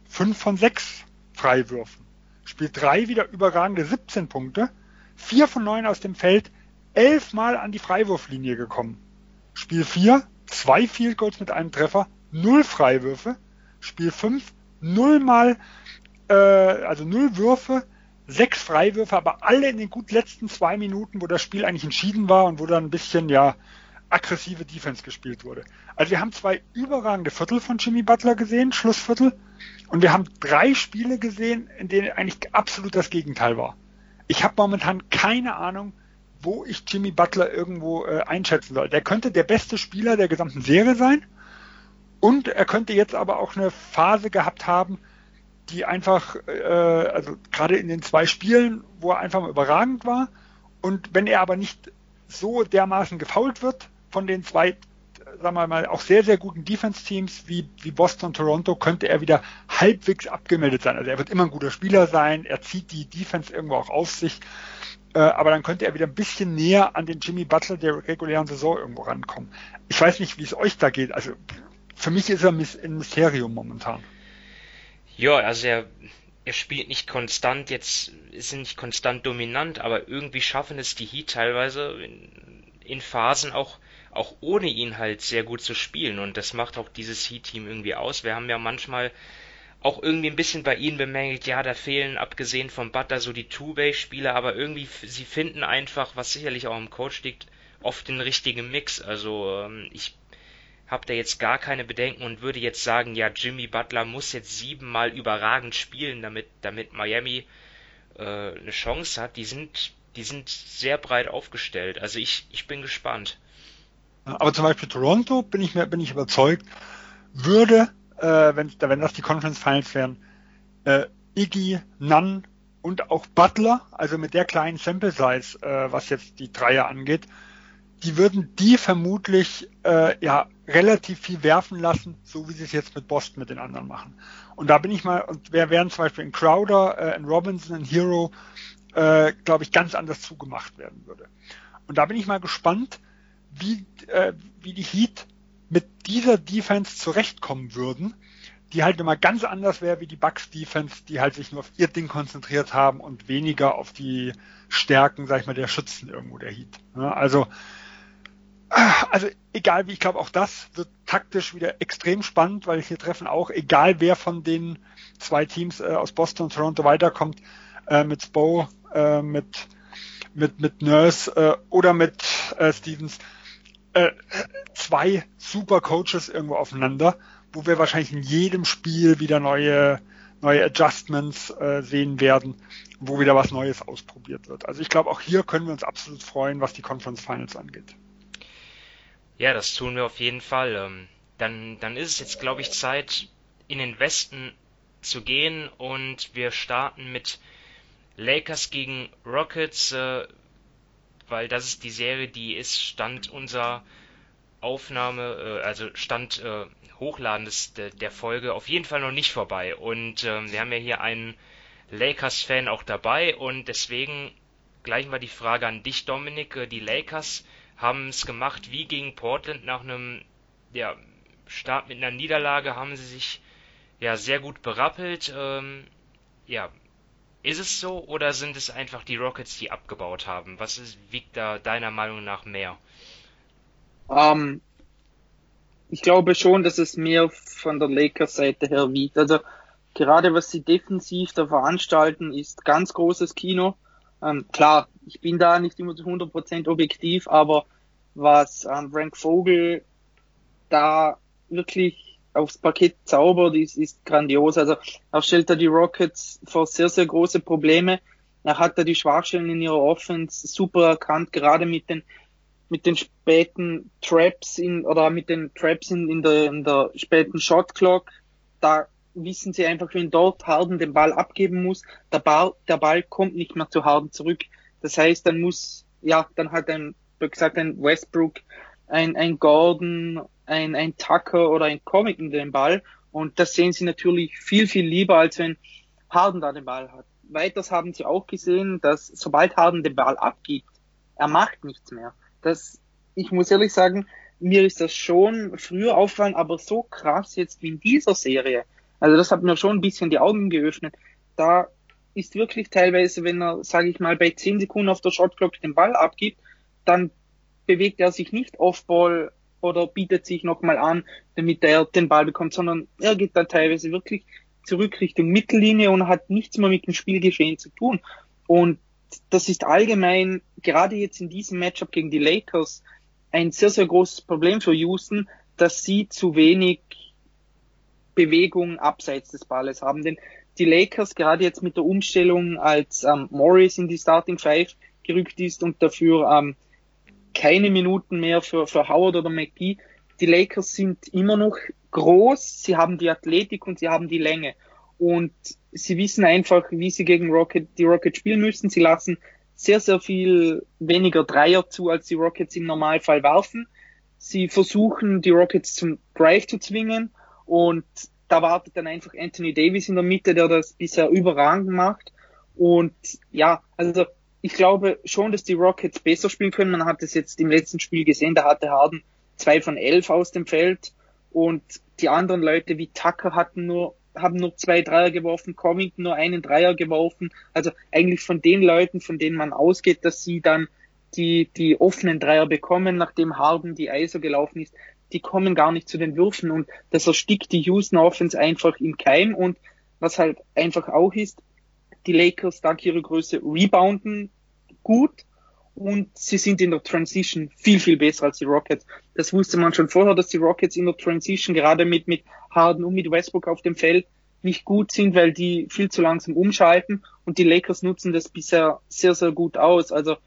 5 von 6 Freiwürfen. Spiel 3 wieder überragende 17 Punkte, 4 von 9 aus dem Feld, 11 Mal an die Freiwurflinie gekommen. Spiel 4, 2 Field Goals mit einem Treffer, 0 Freiwürfe. Spiel 5, null mal, äh, also null Würfe, sechs Freiwürfe, aber alle in den gut letzten zwei Minuten, wo das Spiel eigentlich entschieden war und wo dann ein bisschen, ja, aggressive Defense gespielt wurde. Also wir haben zwei überragende Viertel von Jimmy Butler gesehen, Schlussviertel, und wir haben drei Spiele gesehen, in denen eigentlich absolut das Gegenteil war. Ich habe momentan keine Ahnung, wo ich Jimmy Butler irgendwo äh, einschätzen soll. Der könnte der beste Spieler der gesamten Serie sein, und er könnte jetzt aber auch eine Phase gehabt haben, die einfach, äh, also gerade in den zwei Spielen, wo er einfach mal überragend war. Und wenn er aber nicht so dermaßen gefault wird von den zwei, sagen wir mal, auch sehr, sehr guten Defense-Teams wie, wie Boston Toronto, könnte er wieder halbwegs abgemeldet sein. Also er wird immer ein guter Spieler sein, er zieht die Defense irgendwo auch auf sich. Äh, aber dann könnte er wieder ein bisschen näher an den Jimmy Butler der regulären Saison irgendwo rankommen. Ich weiß nicht, wie es euch da geht. Also für mich ist er ein Mysterium momentan. Ja, also er, er spielt nicht konstant, jetzt ist er nicht konstant dominant, aber irgendwie schaffen es die Heat teilweise in, in Phasen auch, auch ohne ihn halt sehr gut zu spielen und das macht auch dieses Heat-Team irgendwie aus. Wir haben ja manchmal auch irgendwie ein bisschen bei ihnen bemängelt, ja, da fehlen abgesehen vom Butter so die Two-Way-Spieler, aber irgendwie sie finden einfach, was sicherlich auch im Coach liegt, oft den richtigen Mix. Also ähm, ich habe da jetzt gar keine Bedenken und würde jetzt sagen, ja, Jimmy Butler muss jetzt siebenmal überragend spielen, damit, damit Miami äh, eine Chance hat. Die sind, die sind sehr breit aufgestellt. Also ich, ich bin gespannt. Aber zum Beispiel Toronto bin ich mir, bin ich überzeugt, würde äh, wenn, wenn das die Conference Finals wären, äh, Iggy, Nunn und auch Butler, also mit der kleinen Sample Size, äh, was jetzt die Dreier angeht, die würden die vermutlich äh, ja relativ viel werfen lassen, so wie sie es jetzt mit Boston mit den anderen machen. Und da bin ich mal, und wer wären zum Beispiel in Crowder, äh, in Robinson, in Hero, äh, glaube ich, ganz anders zugemacht werden würde. Und da bin ich mal gespannt, wie, äh, wie die Heat mit dieser Defense zurechtkommen würden, die halt immer ganz anders wäre wie die Bucks Defense, die halt sich nur auf ihr Ding konzentriert haben und weniger auf die Stärken, sag ich mal, der Schützen irgendwo der Heat. Ja, also also egal wie, ich glaube auch das wird taktisch wieder extrem spannend, weil hier treffen auch, egal wer von den zwei Teams äh, aus Boston und Toronto weiterkommt, äh, mit Spo, äh, mit, mit, mit Nurse äh, oder mit äh, Stevens, äh, zwei super Coaches irgendwo aufeinander, wo wir wahrscheinlich in jedem Spiel wieder neue, neue Adjustments äh, sehen werden, wo wieder was Neues ausprobiert wird. Also ich glaube, auch hier können wir uns absolut freuen, was die Conference Finals angeht. Ja, das tun wir auf jeden Fall. Ähm, dann, dann ist es jetzt, glaube ich, Zeit, in den Westen zu gehen und wir starten mit Lakers gegen Rockets, äh, weil das ist die Serie, die ist Stand unserer Aufnahme, äh, also Stand äh, Hochladen der, Folge auf jeden Fall noch nicht vorbei. Und ähm, wir haben ja hier einen Lakers-Fan auch dabei und deswegen gleich mal die Frage an dich, Dominik. Die Lakers haben es gemacht wie gegen Portland nach einem ja, Start mit einer Niederlage, haben sie sich ja sehr gut berappelt. Ähm, ja, ist es so oder sind es einfach die Rockets, die abgebaut haben? Was ist, wiegt da deiner Meinung nach mehr? Ähm, ich glaube schon, dass es mehr von der Lakers-Seite her wiegt. Also gerade was sie defensiv da veranstalten, ist ganz großes Kino. Ähm, klar, ich bin da nicht immer zu 100% objektiv, aber was ähm, Frank Vogel da wirklich aufs Parkett zaubert, ist, ist grandios. Also er stellt da die Rockets vor sehr, sehr große Probleme. Er hat da die Schwachstellen in ihrer Offense super erkannt, gerade mit den mit den späten Traps in oder mit den Traps in, in, der, in der späten Shot Clock. Da wissen sie einfach, wenn dort Harden den Ball abgeben muss, der Ball, der Ball kommt nicht mehr zu Harden zurück. Das heißt, dann muss, ja, dann hat ein, gesagt, ein Westbrook, ein, ein Gordon, ein, ein Tucker oder ein Comic in den Ball. Und das sehen sie natürlich viel, viel lieber, als wenn Harden da den Ball hat. Weiters haben sie auch gesehen, dass sobald Harden den Ball abgibt, er macht nichts mehr. Das, ich muss ehrlich sagen, mir ist das schon früher aufgefallen, aber so krass jetzt wie in dieser Serie. Also das hat mir schon ein bisschen die Augen geöffnet. Da ist wirklich teilweise, wenn er, sage ich mal, bei 10 Sekunden auf der Shotclock den Ball abgibt, dann bewegt er sich nicht Offball oder bietet sich nochmal an, damit er den Ball bekommt, sondern er geht dann teilweise wirklich zurück Richtung Mittellinie und hat nichts mehr mit dem Spielgeschehen zu tun. Und das ist allgemein, gerade jetzt in diesem Matchup gegen die Lakers, ein sehr, sehr großes Problem für Houston, dass sie zu wenig Bewegung abseits des Balles haben. Denn die Lakers, gerade jetzt mit der Umstellung, als ähm, Morris in die Starting Five gerückt ist und dafür ähm, keine Minuten mehr für, für Howard oder McGee. Die Lakers sind immer noch groß, sie haben die Athletik und sie haben die Länge. Und sie wissen einfach, wie sie gegen Rocket, die Rockets spielen müssen. Sie lassen sehr, sehr viel weniger Dreier zu, als die Rockets im Normalfall werfen. Sie versuchen, die Rockets zum Drive zu zwingen und da wartet dann einfach Anthony Davis in der Mitte, der das bisher überragend macht. Und ja, also ich glaube schon, dass die Rockets besser spielen können. Man hat es jetzt im letzten Spiel gesehen, da hatte Harden zwei von elf aus dem Feld und die anderen Leute wie Tucker hatten nur haben nur zwei Dreier geworfen, Covington nur einen Dreier geworfen. Also eigentlich von den Leuten, von denen man ausgeht, dass sie dann die, die offenen Dreier bekommen, nachdem Harden die Eiser gelaufen ist, die kommen gar nicht zu den Würfen und das erstickt die Houston Offense einfach im Keim und was halt einfach auch ist, die Lakers dank ihrer Größe rebounden gut und sie sind in der Transition viel, viel besser als die Rockets. Das wusste man schon vorher, dass die Rockets in der Transition gerade mit, mit Harden und mit Westbrook auf dem Feld nicht gut sind, weil die viel zu langsam umschalten und die Lakers nutzen das bisher sehr, sehr gut aus. Also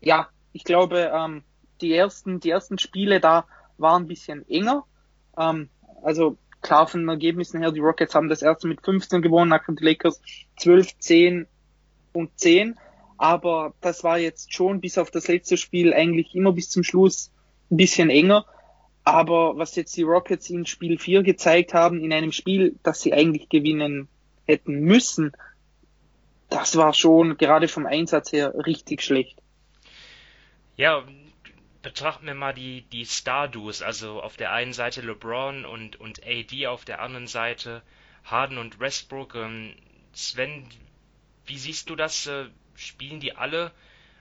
ja, ich glaube, ähm, die ersten, die ersten Spiele da war ein bisschen enger. Ähm, also klar von den Ergebnissen her, die Rockets haben das erste mit 15 gewonnen, nachdem die Lakers 12, 10 und 10. Aber das war jetzt schon bis auf das letzte Spiel eigentlich immer bis zum Schluss ein bisschen enger. Aber was jetzt die Rockets in Spiel 4 gezeigt haben, in einem Spiel, das sie eigentlich gewinnen hätten müssen, das war schon gerade vom Einsatz her richtig schlecht. Ja, betrachten wir mal die, die Star-Duos, also auf der einen Seite LeBron und, und AD, auf der anderen Seite Harden und Westbrook. Ähm, Sven, wie siehst du das? Äh, spielen die alle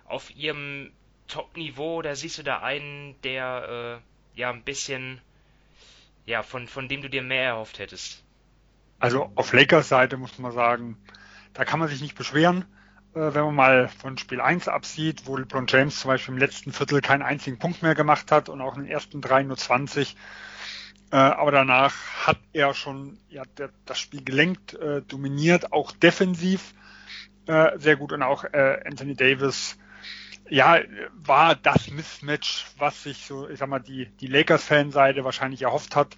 auf ihrem Top-Niveau oder siehst du da einen, der äh, ja ein bisschen, ja, von, von dem du dir mehr erhofft hättest? Also auf Lakers Seite muss man sagen, da kann man sich nicht beschweren. Äh, wenn man mal von Spiel 1 absieht, wo LeBron James zum Beispiel im letzten Viertel keinen einzigen Punkt mehr gemacht hat und auch in den ersten drei nur 20. Äh, aber danach hat er schon ja, das Spiel gelenkt, äh, dominiert, auch defensiv sehr gut und auch Anthony Davis ja, war das Mismatch, was sich so, ich sag mal, die, die Lakers-Fanseite wahrscheinlich erhofft hat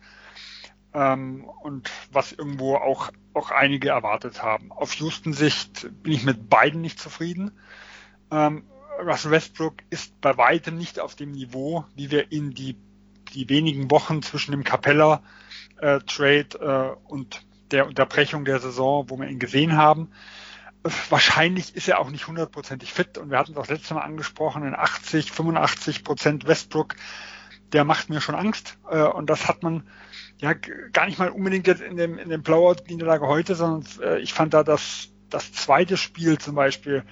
ähm, und was irgendwo auch, auch einige erwartet haben. Auf Houston Sicht bin ich mit beiden nicht zufrieden. Ähm, Russell Westbrook ist bei weitem nicht auf dem Niveau, wie wir ihn die, die wenigen Wochen zwischen dem Capella äh, äh, und der Unterbrechung der Saison, wo wir ihn gesehen haben. Wahrscheinlich ist er auch nicht hundertprozentig fit und wir hatten es auch letztes Mal angesprochen, in 80, 85 Prozent Westbrook, der macht mir schon Angst äh, und das hat man ja, gar nicht mal unbedingt jetzt in dem, in dem Blowout-Niederlage heute, sondern äh, ich fand da das, das zweite Spiel zum Beispiel,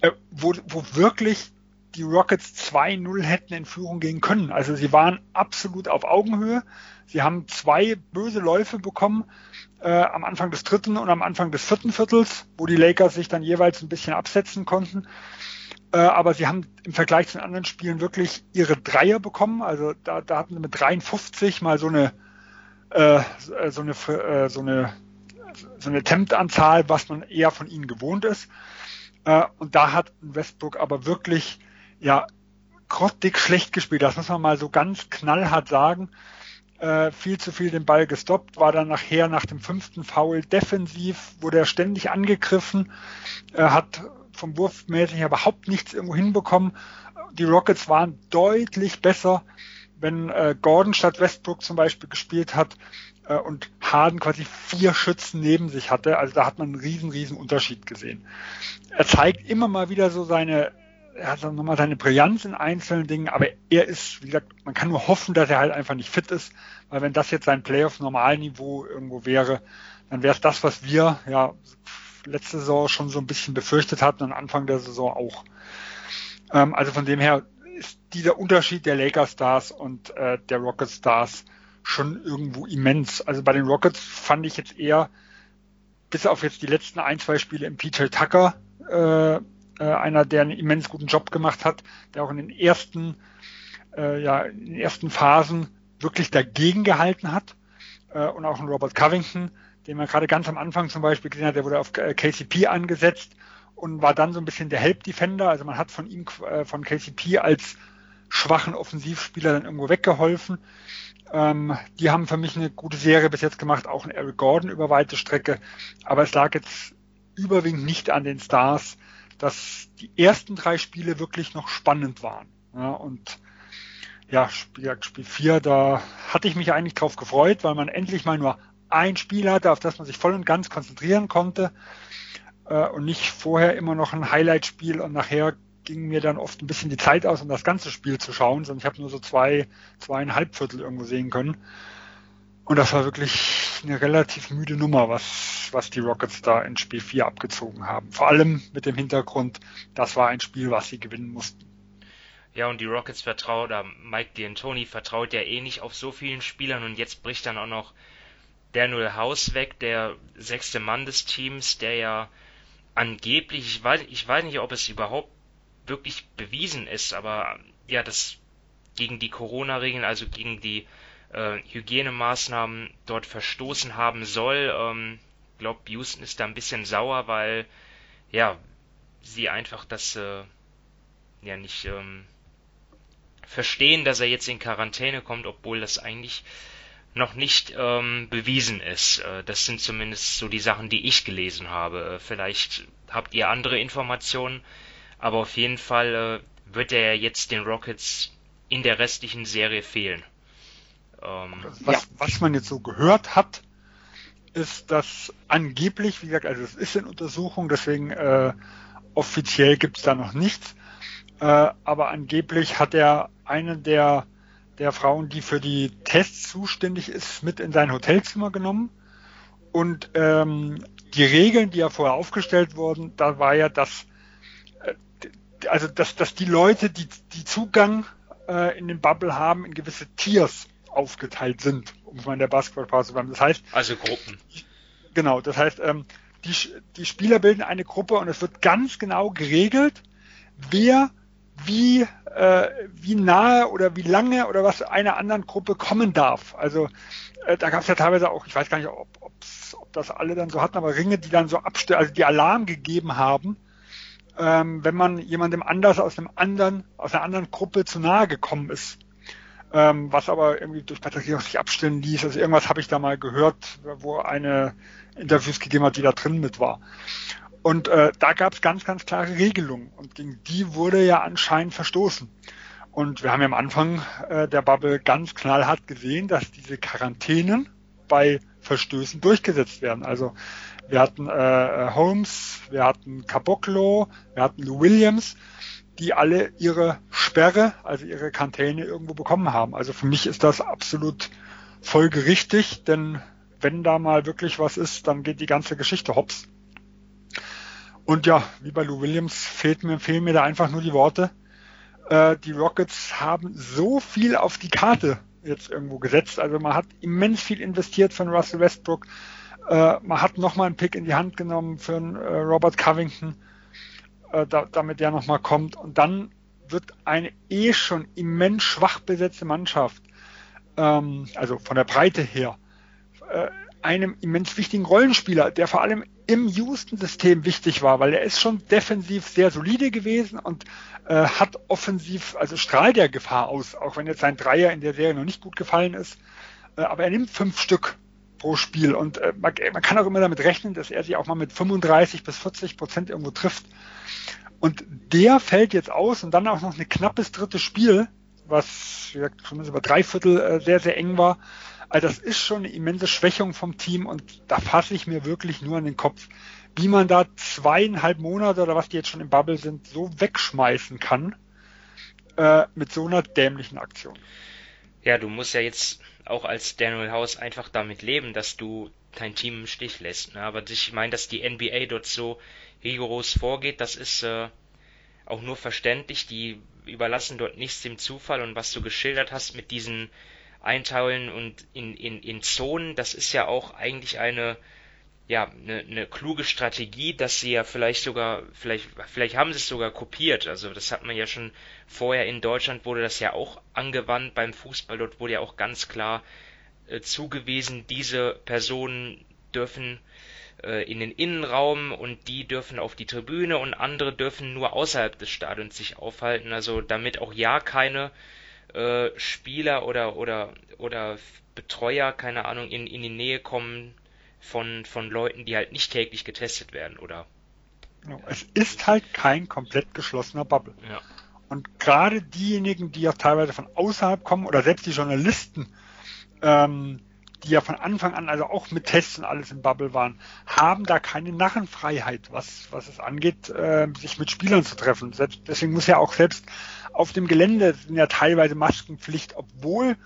äh, wo, wo wirklich die Rockets 2-0 hätten in Führung gehen können. Also sie waren absolut auf Augenhöhe. Sie haben zwei böse Läufe bekommen äh, am Anfang des dritten und am Anfang des vierten Viertels, wo die Lakers sich dann jeweils ein bisschen absetzen konnten. Äh, aber sie haben im Vergleich zu den anderen Spielen wirklich ihre Dreier bekommen. Also da, da hatten sie mit 53 mal so eine äh, so eine äh, so eine so eine Temp-Anzahl, was man eher von ihnen gewohnt ist. Äh, und da hat Westbrook aber wirklich ja grottig schlecht gespielt. Das muss man mal so ganz knallhart sagen. Äh, viel zu viel den Ball gestoppt, war dann nachher nach dem fünften Foul defensiv, wurde er ständig angegriffen, äh, hat vom Wurfmäßig überhaupt nichts irgendwo hinbekommen. Die Rockets waren deutlich besser wenn äh, Gordon statt Westbrook zum Beispiel gespielt hat äh, und Harden quasi vier Schützen neben sich hatte, also da hat man einen riesen, riesen Unterschied gesehen. Er zeigt immer mal wieder so seine, er hat nochmal seine Brillanz in einzelnen Dingen, aber er ist, wie gesagt, man kann nur hoffen, dass er halt einfach nicht fit ist, weil wenn das jetzt sein Playoff-Normalniveau irgendwo wäre, dann wäre es das, was wir ja letzte Saison schon so ein bisschen befürchtet hatten und Anfang der Saison auch. Ähm, also von dem her ist dieser Unterschied der Lakers Stars und äh, der Rockets Stars schon irgendwo immens. Also bei den Rockets fand ich jetzt eher, bis auf jetzt die letzten ein, zwei Spiele im PJ Tucker, äh, äh, einer, der einen immens guten Job gemacht hat, der auch in den ersten, äh, ja, in den ersten Phasen wirklich dagegen gehalten hat. Äh, und auch ein Robert Covington, den man gerade ganz am Anfang zum Beispiel gesehen hat, der wurde auf äh, KCP angesetzt und war dann so ein bisschen der Help Defender. Also man hat von ihm, äh, von KCP als schwachen Offensivspieler dann irgendwo weggeholfen. Ähm, die haben für mich eine gute Serie bis jetzt gemacht, auch ein Eric Gordon über weite Strecke. Aber es lag jetzt überwiegend nicht an den Stars, dass die ersten drei Spiele wirklich noch spannend waren. Ja, und ja, Spiel, Spiel 4, da hatte ich mich eigentlich drauf gefreut, weil man endlich mal nur ein Spiel hatte, auf das man sich voll und ganz konzentrieren konnte äh, und nicht vorher immer noch ein Highlight-Spiel und nachher ging mir dann oft ein bisschen die Zeit aus, um das ganze Spiel zu schauen, sondern ich habe nur so zwei, zweieinhalb Viertel irgendwo sehen können. Und das war wirklich eine relativ müde Nummer, was, was die Rockets da in Spiel 4 abgezogen haben. Vor allem mit dem Hintergrund, das war ein Spiel, was sie gewinnen mussten. Ja, und die Rockets vertraut, oder Mike D'Antoni vertraut ja eh nicht auf so vielen Spielern und jetzt bricht dann auch noch Daniel House weg, der sechste Mann des Teams, der ja angeblich, ich weiß, ich weiß nicht, ob es überhaupt wirklich bewiesen ist, aber ja, das gegen die Corona-Regeln, also gegen die äh, Hygienemaßnahmen dort verstoßen haben soll. Ähm, glaube, Houston ist da ein bisschen sauer, weil ja sie einfach das äh, ja nicht ähm, verstehen, dass er jetzt in Quarantäne kommt, obwohl das eigentlich noch nicht ähm, bewiesen ist. Äh, das sind zumindest so die Sachen, die ich gelesen habe. Äh, vielleicht habt ihr andere Informationen, aber auf jeden Fall äh, wird er jetzt den Rockets in der restlichen Serie fehlen. Ähm, was, ja. was man jetzt so gehört hat, ist, dass angeblich, wie gesagt, also es ist in Untersuchung, deswegen äh, offiziell gibt es da noch nichts, äh, aber angeblich hat er eine der der Frauen, die für die Tests zuständig ist, mit in sein Hotelzimmer genommen. Und ähm, die Regeln, die ja vorher aufgestellt wurden, da war ja, dass äh, also dass, dass die Leute, die, die Zugang äh, in den Bubble haben, in gewisse Tiers aufgeteilt sind, um mal in der Basketballpause zu bleiben. Das heißt, also Gruppen. Genau, das heißt, ähm, die, die Spieler bilden eine Gruppe und es wird ganz genau geregelt, wer wie, äh, wie nahe oder wie lange oder was einer anderen Gruppe kommen darf. Also äh, da gab es ja teilweise auch, ich weiß gar nicht, ob, ob das alle dann so hatten, aber Ringe, die dann so abstellen, also die Alarm gegeben haben, ähm, wenn man jemandem anders aus einem anderen, aus einer anderen Gruppe zu nahe gekommen ist. Ähm, was aber irgendwie durch Patrick auch sich abstellen ließ. Also irgendwas habe ich da mal gehört, wo eine Interviews gegeben hat, die da drin mit war. Und äh, da gab es ganz, ganz klare Regelungen und gegen die wurde ja anscheinend verstoßen. Und wir haben ja am Anfang äh, der Bubble ganz knallhart gesehen, dass diese Quarantänen bei Verstößen durchgesetzt werden. Also wir hatten äh, Holmes, wir hatten Caboclo, wir hatten Lou Williams, die alle ihre Sperre, also ihre Quarantäne irgendwo bekommen haben. Also für mich ist das absolut folgerichtig, denn wenn da mal wirklich was ist, dann geht die ganze Geschichte hops. Und ja, wie bei Lou Williams fehlt mir, fehlen mir da einfach nur die Worte. Äh, die Rockets haben so viel auf die Karte jetzt irgendwo gesetzt. Also man hat immens viel investiert von Russell Westbrook. Äh, man hat nochmal einen Pick in die Hand genommen für einen, äh, Robert Covington, äh, da, damit der nochmal kommt. Und dann wird eine eh schon immens schwach besetzte Mannschaft, ähm, also von der Breite her, äh, einem immens wichtigen Rollenspieler, der vor allem im Houston-System wichtig war, weil er ist schon defensiv sehr solide gewesen und äh, hat offensiv, also strahlt der Gefahr aus, auch wenn jetzt sein Dreier in der Serie noch nicht gut gefallen ist. Äh, aber er nimmt fünf Stück pro Spiel und äh, man, man, kann auch immer damit rechnen, dass er sich auch mal mit 35 bis 40 Prozent irgendwo trifft. Und der fällt jetzt aus und dann auch noch ein knappes drittes Spiel, was wie zumindest über drei Viertel äh, sehr, sehr eng war. Also das ist schon eine immense Schwächung vom Team und da fasse ich mir wirklich nur an den Kopf, wie man da zweieinhalb Monate oder was die jetzt schon im Bubble sind, so wegschmeißen kann äh, mit so einer dämlichen Aktion. Ja, du musst ja jetzt auch als Daniel House einfach damit leben, dass du dein Team im Stich lässt. Ne? Aber ich meine, dass die NBA dort so rigoros vorgeht, das ist äh, auch nur verständlich. Die überlassen dort nichts dem Zufall und was du geschildert hast mit diesen einteilen und in, in, in Zonen, das ist ja auch eigentlich eine, ja, eine, eine kluge Strategie, dass sie ja vielleicht sogar, vielleicht, vielleicht haben sie es sogar kopiert. Also das hat man ja schon vorher in Deutschland wurde das ja auch angewandt beim Fußball. Dort wurde ja auch ganz klar äh, zugewiesen, diese Personen dürfen äh, in den Innenraum und die dürfen auf die Tribüne und andere dürfen nur außerhalb des Stadions sich aufhalten. Also damit auch ja keine äh, Spieler oder oder oder Betreuer, keine Ahnung, in, in die Nähe kommen von, von Leuten, die halt nicht täglich getestet werden, oder? Es ist halt kein komplett geschlossener Bubble. Ja. Und gerade diejenigen, die ja teilweise von außerhalb kommen, oder selbst die Journalisten, ähm, die ja von Anfang an also auch mit Tests und alles im Bubble waren, haben da keine Narrenfreiheit, was, was es angeht, äh, sich mit Spielern zu treffen. Selbst, deswegen muss ja auch selbst auf dem Gelände sind ja teilweise Maskenpflicht, obwohl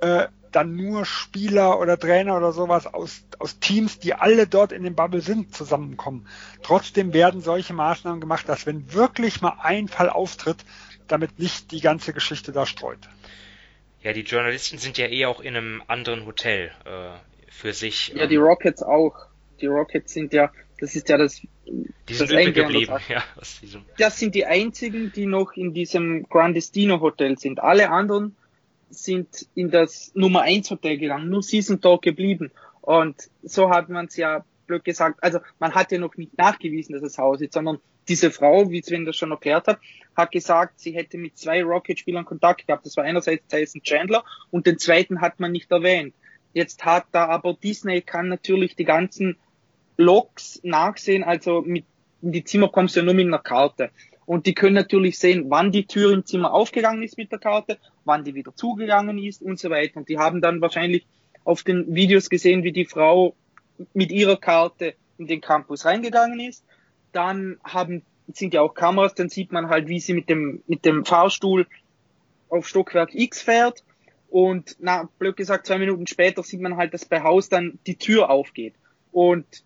äh, dann nur Spieler oder Trainer oder sowas aus, aus Teams, die alle dort in dem Bubble sind, zusammenkommen. Trotzdem werden solche Maßnahmen gemacht, dass wenn wirklich mal ein Fall auftritt, damit nicht die ganze Geschichte da streut. Ja, die Journalisten sind ja eh auch in einem anderen Hotel äh, für sich. Ja, die ähm, Rockets auch. Die Rockets sind ja, das ist ja das. Die sind übrig geblieben, ja. Das sind die einzigen, die noch in diesem Grandestino Hotel sind. Alle anderen sind in das Nummer 1 Hotel gegangen, nur sie sind dort geblieben. Und so hat man es ja blöd gesagt, also man hat ja noch nicht nachgewiesen, dass es Haus ist, sondern diese Frau, wie Sven das schon erklärt hat, hat gesagt, sie hätte mit zwei Rocket-Spielern Kontakt gehabt. Das war einerseits Tyson Chandler und den zweiten hat man nicht erwähnt. Jetzt hat da aber Disney kann natürlich die ganzen Logs nachsehen, also mit in die Zimmer kommst du ja nur mit einer Karte. Und die können natürlich sehen, wann die Tür im Zimmer aufgegangen ist mit der Karte, wann die wieder zugegangen ist und so weiter. Und die haben dann wahrscheinlich auf den Videos gesehen, wie die Frau mit ihrer Karte in den Campus reingegangen ist. Dann haben, sind ja auch Kameras, dann sieht man halt, wie sie mit dem, mit dem Fahrstuhl auf Stockwerk X fährt. Und na, blöd gesagt, zwei Minuten später sieht man halt, dass bei Haus dann die Tür aufgeht. Und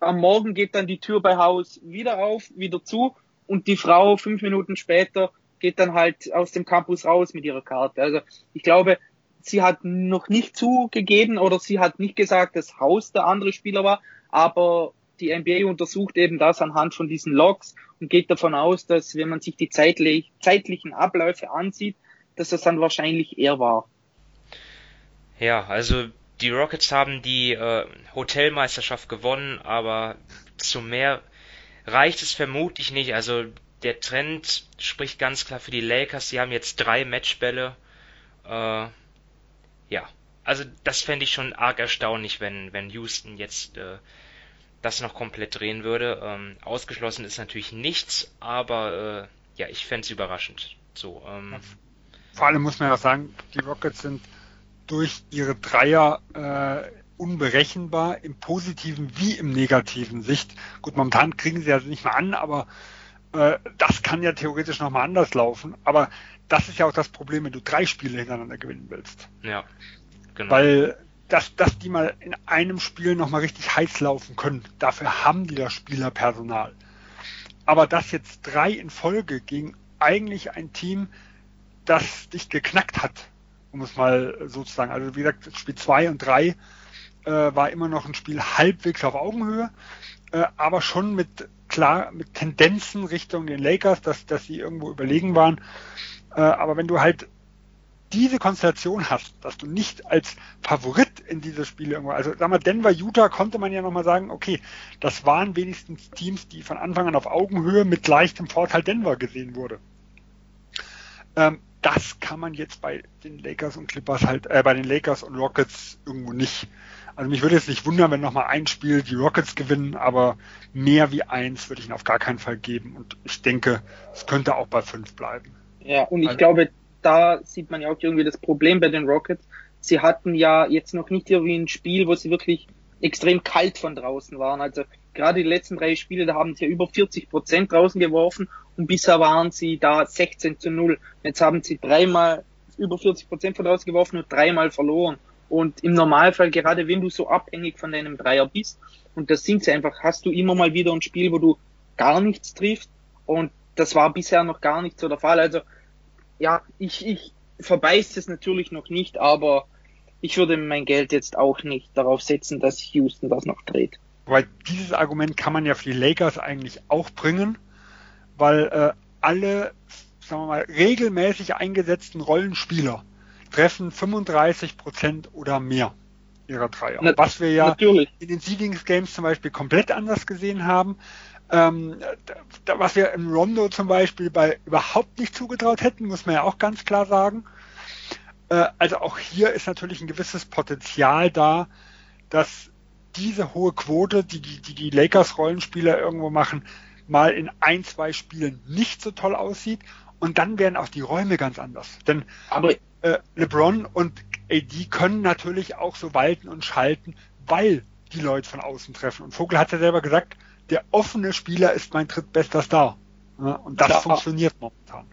am Morgen geht dann die Tür bei Haus wieder auf, wieder zu und die Frau fünf Minuten später geht dann halt aus dem Campus raus mit ihrer Karte. Also ich glaube, sie hat noch nicht zugegeben oder sie hat nicht gesagt, dass Haus der andere Spieler war, aber die NBA untersucht eben das anhand von diesen Logs und geht davon aus, dass wenn man sich die zeitlich, zeitlichen Abläufe ansieht, dass das dann wahrscheinlich er war. Ja, also die Rockets haben die äh, Hotelmeisterschaft gewonnen, aber zu mehr reicht es vermutlich nicht. Also der Trend spricht ganz klar für die Lakers. Sie haben jetzt drei Matchbälle. Äh, ja, also das fände ich schon arg erstaunlich, wenn, wenn Houston jetzt äh, das noch komplett drehen würde. Ähm, ausgeschlossen ist natürlich nichts, aber äh, ja, ich fände es überraschend. So, ähm, Vor allem muss man ja sagen, die Rockets sind durch ihre Dreier äh, unberechenbar im positiven wie im negativen Sicht. Gut, momentan kriegen sie ja nicht mehr an, aber äh, das kann ja theoretisch nochmal anders laufen. Aber das ist ja auch das Problem, wenn du drei Spiele hintereinander gewinnen willst. Ja, genau. Weil dass, dass die mal in einem Spiel nochmal richtig heiß laufen können, dafür haben die das Spielerpersonal. Aber das jetzt drei in Folge gegen eigentlich ein Team, das dich geknackt hat, um es mal so. Also wie gesagt, Spiel 2 und 3 äh, war immer noch ein Spiel halbwegs auf Augenhöhe, äh, aber schon mit klar mit Tendenzen Richtung den Lakers, dass, dass sie irgendwo überlegen waren. Äh, aber wenn du halt diese Konstellation hast, dass du nicht als Favorit in diese Spiele irgendwo, also sag mal, Denver, Utah konnte man ja nochmal sagen, okay, das waren wenigstens Teams, die von Anfang an auf Augenhöhe mit leichtem Vorteil Denver gesehen wurde. Ähm, das kann man jetzt bei den Lakers und Clippers halt, äh, bei den Lakers und Rockets irgendwo nicht. Also mich würde es nicht wundern, wenn nochmal ein Spiel die Rockets gewinnen, aber mehr wie eins würde ich ihnen auf gar keinen Fall geben. Und ich denke, es könnte auch bei fünf bleiben. Ja, und ich also, glaube, da sieht man ja auch irgendwie das Problem bei den Rockets. Sie hatten ja jetzt noch nicht irgendwie ein Spiel, wo sie wirklich extrem kalt von draußen waren. Also gerade die letzten drei Spiele, da haben sie ja über 40 Prozent draußen geworfen und bisher waren sie da 16 zu 0. Jetzt haben sie dreimal über 40 Prozent von draußen geworfen und dreimal verloren. Und im Normalfall, gerade wenn du so abhängig von deinem Dreier bist, und das sind sie einfach, hast du immer mal wieder ein Spiel, wo du gar nichts triffst. Und das war bisher noch gar nicht so der Fall. Also, ja, ich, ich verbeiß es natürlich noch nicht, aber ich würde mein Geld jetzt auch nicht darauf setzen, dass Houston das noch dreht. Weil dieses Argument kann man ja für die Lakers eigentlich auch bringen, weil äh, alle, sagen wir mal, regelmäßig eingesetzten Rollenspieler treffen 35 Prozent oder mehr ihrer Dreier. Na, was wir ja natürlich. in den Seedings Games zum Beispiel komplett anders gesehen haben. Ähm, was wir im Rondo zum Beispiel bei überhaupt nicht zugetraut hätten, muss man ja auch ganz klar sagen. Äh, also auch hier ist natürlich ein gewisses Potenzial da, dass diese hohe Quote, die die, die, Lakers Rollenspieler irgendwo machen, mal in ein, zwei Spielen nicht so toll aussieht. Und dann werden auch die Räume ganz anders. Denn Aber äh, LeBron und AD können natürlich auch so walten und schalten, weil die Leute von außen treffen. Und Vogel hat ja selber gesagt, der offene Spieler ist mein drittbester Star. Ja, und das ja, funktioniert momentan.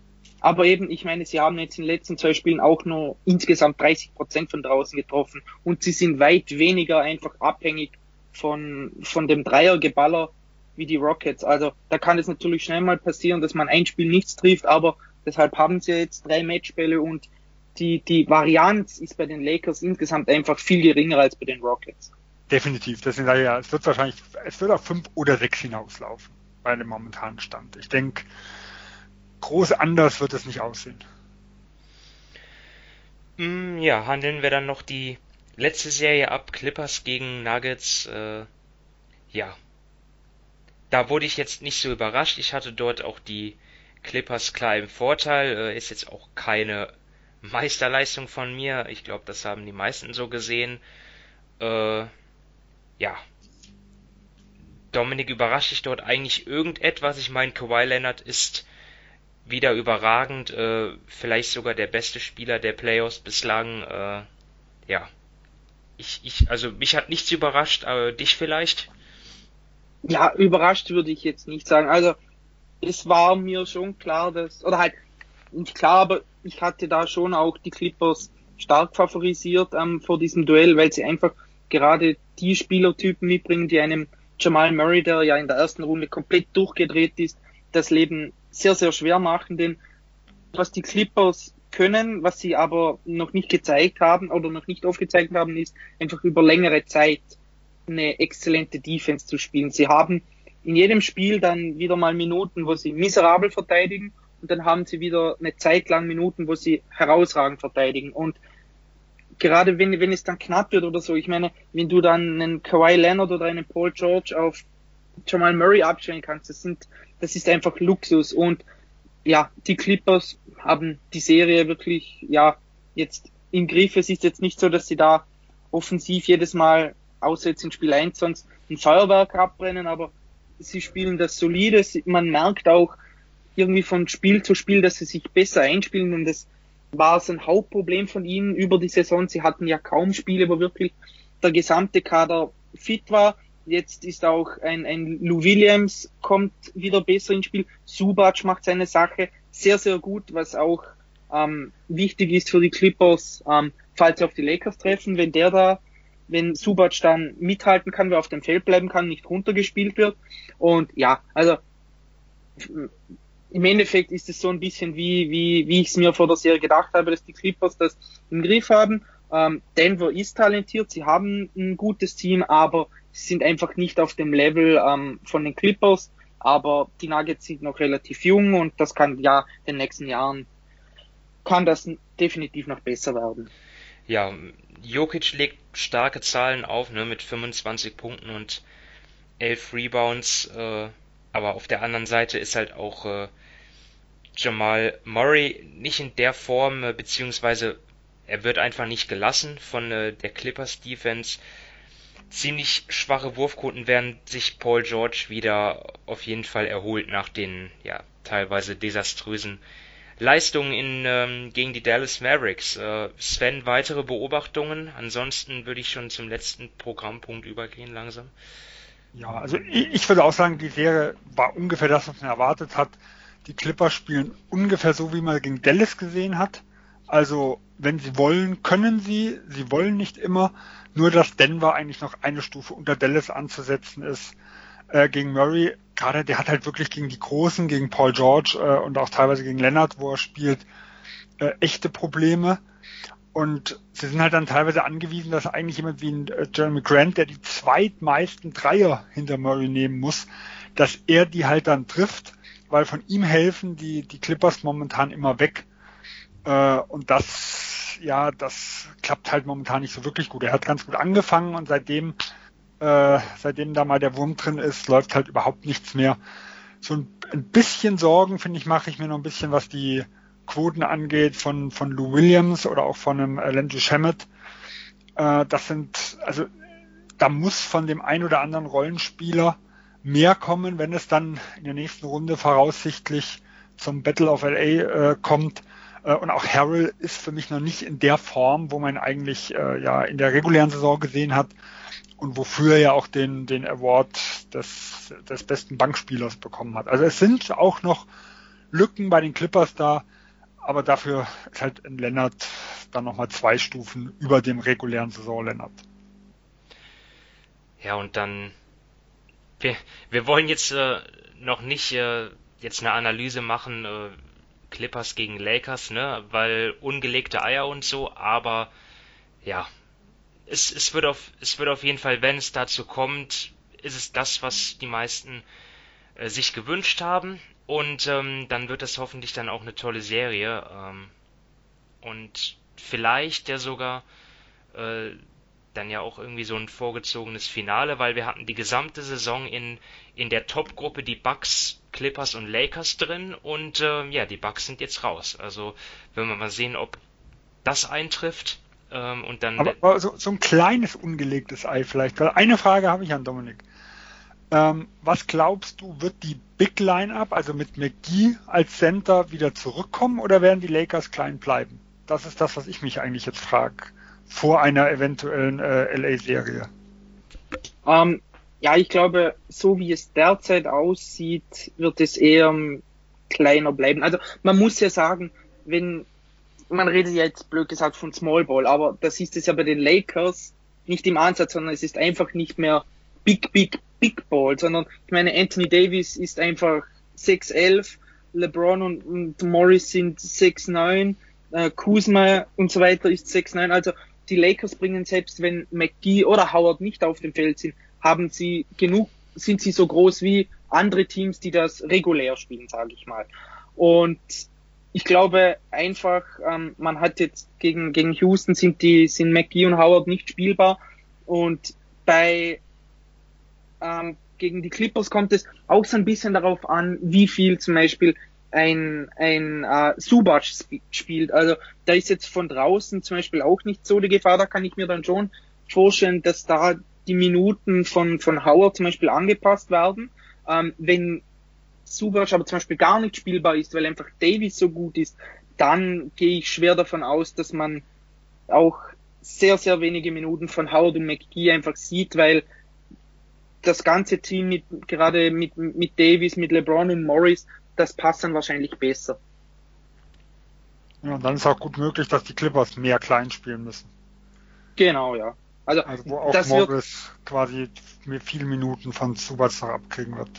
Aber eben, ich meine, sie haben jetzt in den letzten zwei Spielen auch nur insgesamt 30 Prozent von draußen getroffen und sie sind weit weniger einfach abhängig von, von dem Dreiergeballer wie die Rockets. Also da kann es natürlich schnell mal passieren, dass man ein Spiel nichts trifft, aber deshalb haben sie jetzt drei Matchbälle und die, die Varianz ist bei den Lakers insgesamt einfach viel geringer als bei den Rockets. Definitiv. Sage ich ja, es wird wahrscheinlich, es wird auf fünf oder sechs hinauslaufen bei dem momentanen Stand. Ich denke, groß anders wird es nicht aussehen. Mm, ja, handeln wir dann noch die letzte Serie ab, Clippers gegen Nuggets. Äh, ja, da wurde ich jetzt nicht so überrascht. Ich hatte dort auch die Clippers klar im Vorteil. Äh, ist jetzt auch keine Meisterleistung von mir. Ich glaube, das haben die meisten so gesehen. Äh, ja. Dominik überrascht dich dort eigentlich irgendetwas? Ich meine, Kawhi Leonard ist wieder überragend, äh, vielleicht sogar der beste Spieler der Playoffs bislang. Äh, ja, ich, ich, also mich hat nichts überrascht, aber dich vielleicht? Ja, überrascht würde ich jetzt nicht sagen. Also es war mir schon klar, dass, oder halt nicht klar, aber ich hatte da schon auch die Clippers stark favorisiert ähm, vor diesem Duell, weil sie einfach gerade die Spielertypen mitbringen, die einem Jamal Murray, der ja in der ersten Runde komplett durchgedreht ist, das Leben sehr, sehr schwer machen, denn was die Clippers können, was sie aber noch nicht gezeigt haben oder noch nicht aufgezeigt haben, ist einfach über längere Zeit eine exzellente Defense zu spielen. Sie haben in jedem Spiel dann wieder mal Minuten, wo sie miserabel verteidigen und dann haben sie wieder eine Zeit lang Minuten, wo sie herausragend verteidigen. Und gerade wenn, wenn es dann knapp wird oder so, ich meine, wenn du dann einen Kawhi Leonard oder einen Paul George auf Jamal Murray abstellen kannst, das sind, das ist einfach Luxus und ja, die Clippers haben die Serie wirklich, ja, jetzt im Griff. Es ist jetzt nicht so, dass sie da offensiv jedes Mal, außer jetzt in Spiel 1, sonst ein Feuerwerk abbrennen, aber sie spielen das solide. Man merkt auch irgendwie von Spiel zu Spiel, dass sie sich besser einspielen und das war so ein Hauptproblem von ihnen über die Saison. Sie hatten ja kaum Spiele, wo wirklich der gesamte Kader fit war. Jetzt ist auch ein, ein Lou Williams kommt wieder besser ins Spiel. Subac macht seine Sache sehr, sehr gut, was auch ähm, wichtig ist für die Clippers, ähm, falls sie auf die Lakers treffen, wenn der da, wenn Subac dann mithalten kann, wer auf dem Feld bleiben kann, nicht runtergespielt wird. Und ja, also im Endeffekt ist es so ein bisschen wie, wie, wie ich es mir vor der Serie gedacht habe, dass die Clippers das im Griff haben. Ähm, Denver ist talentiert, sie haben ein gutes Team, aber sind einfach nicht auf dem Level ähm, von den Clippers aber die Nuggets sind noch relativ jung und das kann ja in den nächsten Jahren kann das definitiv noch besser werden. Ja, Jokic legt starke Zahlen auf, ne, mit 25 Punkten und 11 Rebounds, äh, aber auf der anderen Seite ist halt auch äh, Jamal Murray nicht in der Form, äh, beziehungsweise er wird einfach nicht gelassen von äh, der Clippers Defense ziemlich schwache Wurfquoten, während sich Paul George wieder auf jeden Fall erholt nach den ja teilweise desaströsen Leistungen in, ähm, gegen die Dallas Mavericks. Äh, Sven, weitere Beobachtungen? Ansonsten würde ich schon zum letzten Programmpunkt übergehen langsam. Ja, also ich, ich würde auch sagen, die Serie war ungefähr das, was man erwartet hat. Die Clippers spielen ungefähr so, wie man gegen Dallas gesehen hat. Also, wenn sie wollen, können sie. Sie wollen nicht immer. Nur, dass Denver eigentlich noch eine Stufe unter Dallas anzusetzen ist äh, gegen Murray. Gerade der hat halt wirklich gegen die Großen, gegen Paul George äh, und auch teilweise gegen Leonard, wo er spielt, äh, echte Probleme. Und sie sind halt dann teilweise angewiesen, dass eigentlich jemand wie ein äh, Jeremy Grant, der die zweitmeisten Dreier hinter Murray nehmen muss, dass er die halt dann trifft, weil von ihm helfen die, die Clippers momentan immer weg. Äh, und das ja, das klappt halt momentan nicht so wirklich gut. Er hat ganz gut angefangen und seitdem, äh, seitdem da mal der Wurm drin ist, läuft halt überhaupt nichts mehr. So ein, ein bisschen Sorgen, finde ich, mache ich mir noch ein bisschen, was die Quoten angeht von, von Lou Williams oder auch von einem äh, Landry Shamet. Äh, das sind, also da muss von dem ein oder anderen Rollenspieler mehr kommen, wenn es dann in der nächsten Runde voraussichtlich zum Battle of LA äh, kommt. Äh, und auch Harrell ist für mich noch nicht in der Form, wo man eigentlich äh, ja in der regulären Saison gesehen hat und wofür er ja auch den, den Award des, des besten Bankspielers bekommen hat. Also es sind auch noch Lücken bei den Clippers da, aber dafür ist halt ein Lennart dann nochmal zwei Stufen über dem regulären Saison Lennart. Ja, und dann wir, wir wollen jetzt äh, noch nicht äh, jetzt eine Analyse machen, äh, Clippers gegen Lakers, ne, weil ungelegte Eier und so, aber ja, es, es wird auf, es wird auf jeden Fall, wenn es dazu kommt, ist es das, was die meisten äh, sich gewünscht haben. Und ähm, dann wird das hoffentlich dann auch eine tolle Serie ähm, und vielleicht ja sogar äh, dann ja auch irgendwie so ein vorgezogenes Finale, weil wir hatten die gesamte Saison in, in der Top-Gruppe die Bucks, Clippers und Lakers drin und äh, ja, die Bucks sind jetzt raus. Also wenn wir mal sehen, ob das eintrifft ähm, und dann. Aber, so, so ein kleines ungelegtes Ei vielleicht. Weil eine Frage habe ich an Dominik. Ähm, was glaubst du, wird die Big Line-Up, also mit McGee als Center, wieder zurückkommen oder werden die Lakers klein bleiben? Das ist das, was ich mich eigentlich jetzt frage vor einer eventuellen äh, LA-Serie? Ähm, ja, ich glaube, so wie es derzeit aussieht, wird es eher um, kleiner bleiben. Also man muss ja sagen, wenn man redet ja jetzt blöd gesagt von Small Ball, aber das ist es ja bei den Lakers nicht im Ansatz, sondern es ist einfach nicht mehr Big, Big, Big Ball, sondern ich meine, Anthony Davis ist einfach 6'11, LeBron und, und Morris sind 6'9, äh, Kuzma und so weiter ist 6'9, also die Lakers bringen selbst wenn McGee oder Howard nicht auf dem Feld sind, haben sie genug, sind sie so groß wie andere Teams, die das regulär spielen, sage ich mal. Und ich glaube einfach, ähm, man hat jetzt gegen, gegen Houston sind die, sind McGee und Howard nicht spielbar. Und bei, ähm, gegen die Clippers kommt es auch so ein bisschen darauf an, wie viel zum Beispiel ein, ein äh, Subac spielt. Also da ist jetzt von draußen zum Beispiel auch nicht so die Gefahr. Da kann ich mir dann schon vorstellen, dass da die Minuten von, von Howard zum Beispiel angepasst werden. Ähm, wenn Subac aber zum Beispiel gar nicht spielbar ist, weil einfach Davis so gut ist, dann gehe ich schwer davon aus, dass man auch sehr, sehr wenige Minuten von Howard und McGee einfach sieht, weil das ganze Team mit, gerade mit, mit Davis, mit LeBron und Morris das passt dann wahrscheinlich besser. Ja, und dann ist auch gut möglich, dass die Clippers mehr klein spielen müssen. Genau, ja. Also, also wo auch Morris quasi viele Minuten von Subats noch abkriegen wird.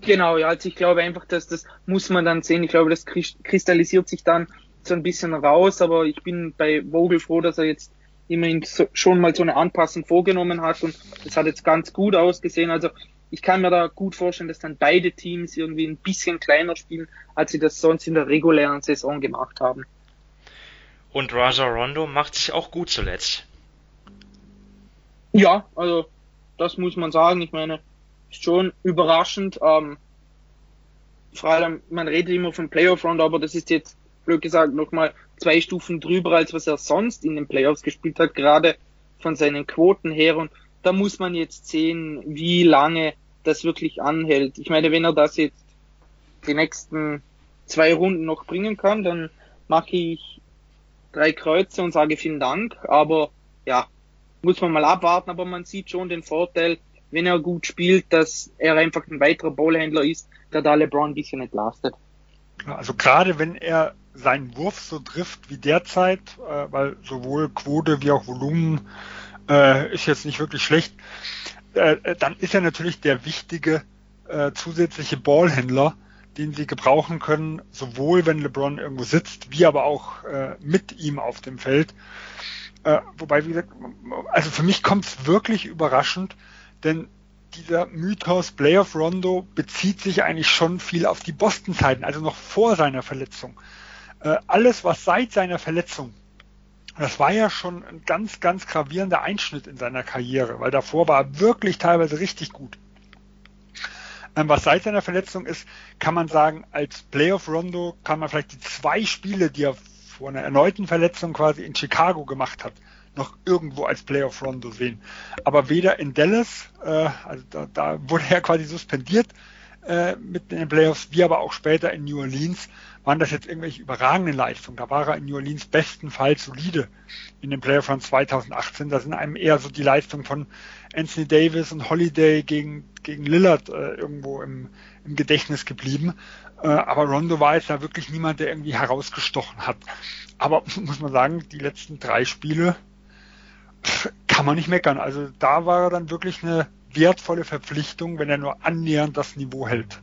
Genau, ja, also ich glaube einfach, dass das muss man dann sehen. Ich glaube, das kristallisiert sich dann so ein bisschen raus, aber ich bin bei Vogel froh, dass er jetzt immerhin so, schon mal so eine Anpassung vorgenommen hat und das hat jetzt ganz gut ausgesehen. Also ich kann mir da gut vorstellen, dass dann beide Teams irgendwie ein bisschen kleiner spielen, als sie das sonst in der regulären Saison gemacht haben. Und Raja Rondo macht sich auch gut zuletzt. Ja, also das muss man sagen. Ich meine, ist schon überraschend. Ähm, vor allem, man redet immer von Playoff Rondo, aber das ist jetzt, blöd gesagt, nochmal zwei Stufen drüber, als was er sonst in den Playoffs gespielt hat, gerade von seinen Quoten her. Und da muss man jetzt sehen, wie lange das wirklich anhält. Ich meine, wenn er das jetzt die nächsten zwei Runden noch bringen kann, dann mache ich drei Kreuze und sage vielen Dank. Aber ja, muss man mal abwarten. Aber man sieht schon den Vorteil, wenn er gut spielt, dass er einfach ein weiterer Ballhändler ist, der da LeBron ein bisschen entlastet. Also gerade wenn er seinen Wurf so trifft wie derzeit, äh, weil sowohl Quote wie auch Volumen äh, ist jetzt nicht wirklich schlecht, äh, äh, dann ist er natürlich der wichtige äh, zusätzliche Ballhändler, den sie gebrauchen können, sowohl wenn LeBron irgendwo sitzt, wie aber auch äh, mit ihm auf dem Feld. Äh, wobei, wie gesagt, also für mich kommt es wirklich überraschend, denn dieser Mythos Playoff Rondo bezieht sich eigentlich schon viel auf die Boston-Zeiten, also noch vor seiner Verletzung. Äh, alles, was seit seiner Verletzung das war ja schon ein ganz, ganz gravierender Einschnitt in seiner Karriere, weil davor war er wirklich teilweise richtig gut. Ähm, was seit seiner Verletzung ist, kann man sagen, als Playoff Rondo kann man vielleicht die zwei Spiele, die er vor einer erneuten Verletzung quasi in Chicago gemacht hat, noch irgendwo als Playoff Rondo sehen. Aber weder in Dallas, äh, also da, da wurde er quasi suspendiert äh, mit den Playoffs, wie aber auch später in New Orleans waren das jetzt irgendwelche überragenden Leistungen. Da war er in New Orleans bestenfalls solide in den Playoffs von 2018. Da sind einem eher so die Leistungen von Anthony Davis und Holiday gegen, gegen Lillard äh, irgendwo im, im Gedächtnis geblieben. Äh, aber Rondo war jetzt da wirklich niemand, der irgendwie herausgestochen hat. Aber <laughs> muss man sagen, die letzten drei Spiele kann man nicht meckern. Also da war er dann wirklich eine wertvolle Verpflichtung, wenn er nur annähernd das Niveau hält.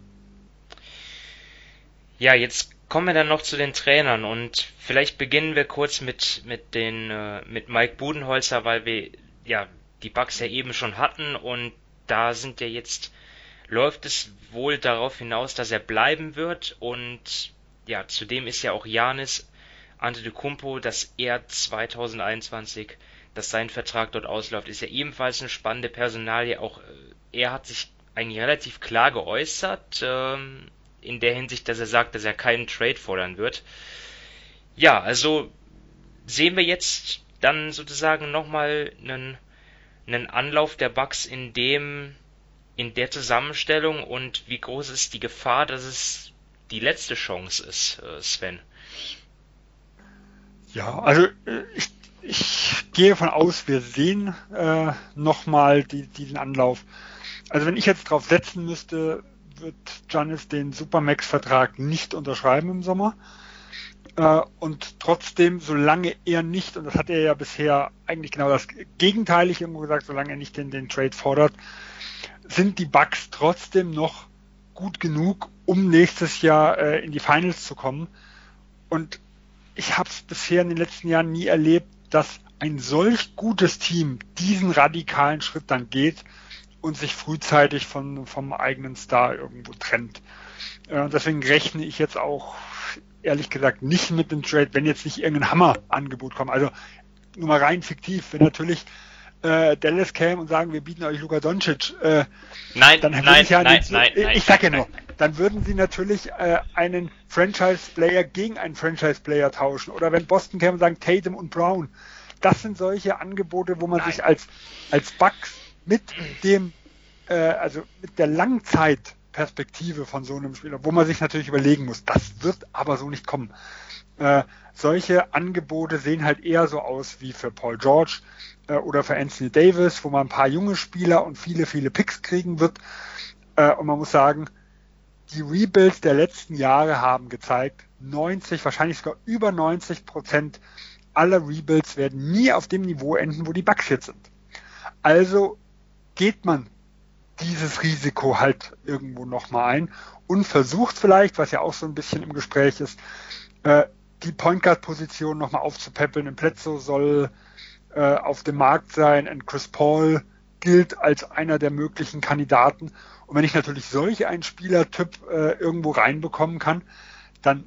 Ja, jetzt kommen wir dann noch zu den Trainern und vielleicht beginnen wir kurz mit mit den äh, mit Mike Budenholzer, weil wir ja die Bugs ja eben schon hatten und da sind ja jetzt läuft es wohl darauf hinaus, dass er bleiben wird und ja, zudem ist ja auch Janis Antetokounmpo, dass er 2021 dass sein Vertrag dort ausläuft, ist ja ebenfalls eine spannende Personalie. Auch äh, er hat sich eigentlich relativ klar geäußert, ähm, in der Hinsicht, dass er sagt, dass er keinen Trade fordern wird. Ja, also sehen wir jetzt dann sozusagen nochmal einen, einen Anlauf der Bugs in dem, in der Zusammenstellung und wie groß ist die Gefahr, dass es die letzte Chance ist, äh, Sven? Ja, also äh, ich, ich gehe von aus, wir sehen äh, nochmal die, diesen Anlauf. Also wenn ich jetzt drauf setzen müsste, wird Janis den Supermax-Vertrag nicht unterschreiben im Sommer. Äh, und trotzdem, solange er nicht, und das hat er ja bisher eigentlich genau das Gegenteilige irgendwo gesagt, solange er nicht den, den Trade fordert, sind die Bucks trotzdem noch gut genug, um nächstes Jahr äh, in die Finals zu kommen. Und ich habe es bisher in den letzten Jahren nie erlebt, dass ein solch gutes Team diesen radikalen Schritt dann geht und sich frühzeitig von, vom eigenen Star irgendwo trennt. Äh, deswegen rechne ich jetzt auch ehrlich gesagt nicht mit dem Trade, wenn jetzt nicht irgendein Hammer-Angebot kommt. Also nur mal rein fiktiv, wenn natürlich äh, Dallas käme und sagen, wir bieten euch Luka Doncic, äh, nein, dann nein, ich ja nein, nicht, nein, ich, nein, ich sag ja nur, dann würden sie natürlich äh, einen Franchise-Player gegen einen Franchise-Player tauschen. Oder wenn Boston käme und sagen, Tatum und Brown. Das sind solche Angebote, wo man sich als, als Bucks mit dem, äh, also mit der Langzeitperspektive von so einem Spieler, wo man sich natürlich überlegen muss, das wird aber so nicht kommen. Äh, solche Angebote sehen halt eher so aus wie für Paul George äh, oder für Anthony Davis, wo man ein paar junge Spieler und viele, viele Picks kriegen wird. Äh, und man muss sagen, die Rebuilds der letzten Jahre haben gezeigt, 90, wahrscheinlich sogar über 90 Prozent aller Rebuilds werden nie auf dem Niveau enden, wo die Bucks jetzt sind. Also geht man dieses Risiko halt irgendwo nochmal ein und versucht vielleicht, was ja auch so ein bisschen im Gespräch ist, äh, die Point Guard Position nochmal aufzupäppeln. Im Plätzo soll äh, auf dem Markt sein und Chris Paul gilt als einer der möglichen Kandidaten. Und wenn ich natürlich solch einen Spielertyp äh, irgendwo reinbekommen kann, dann,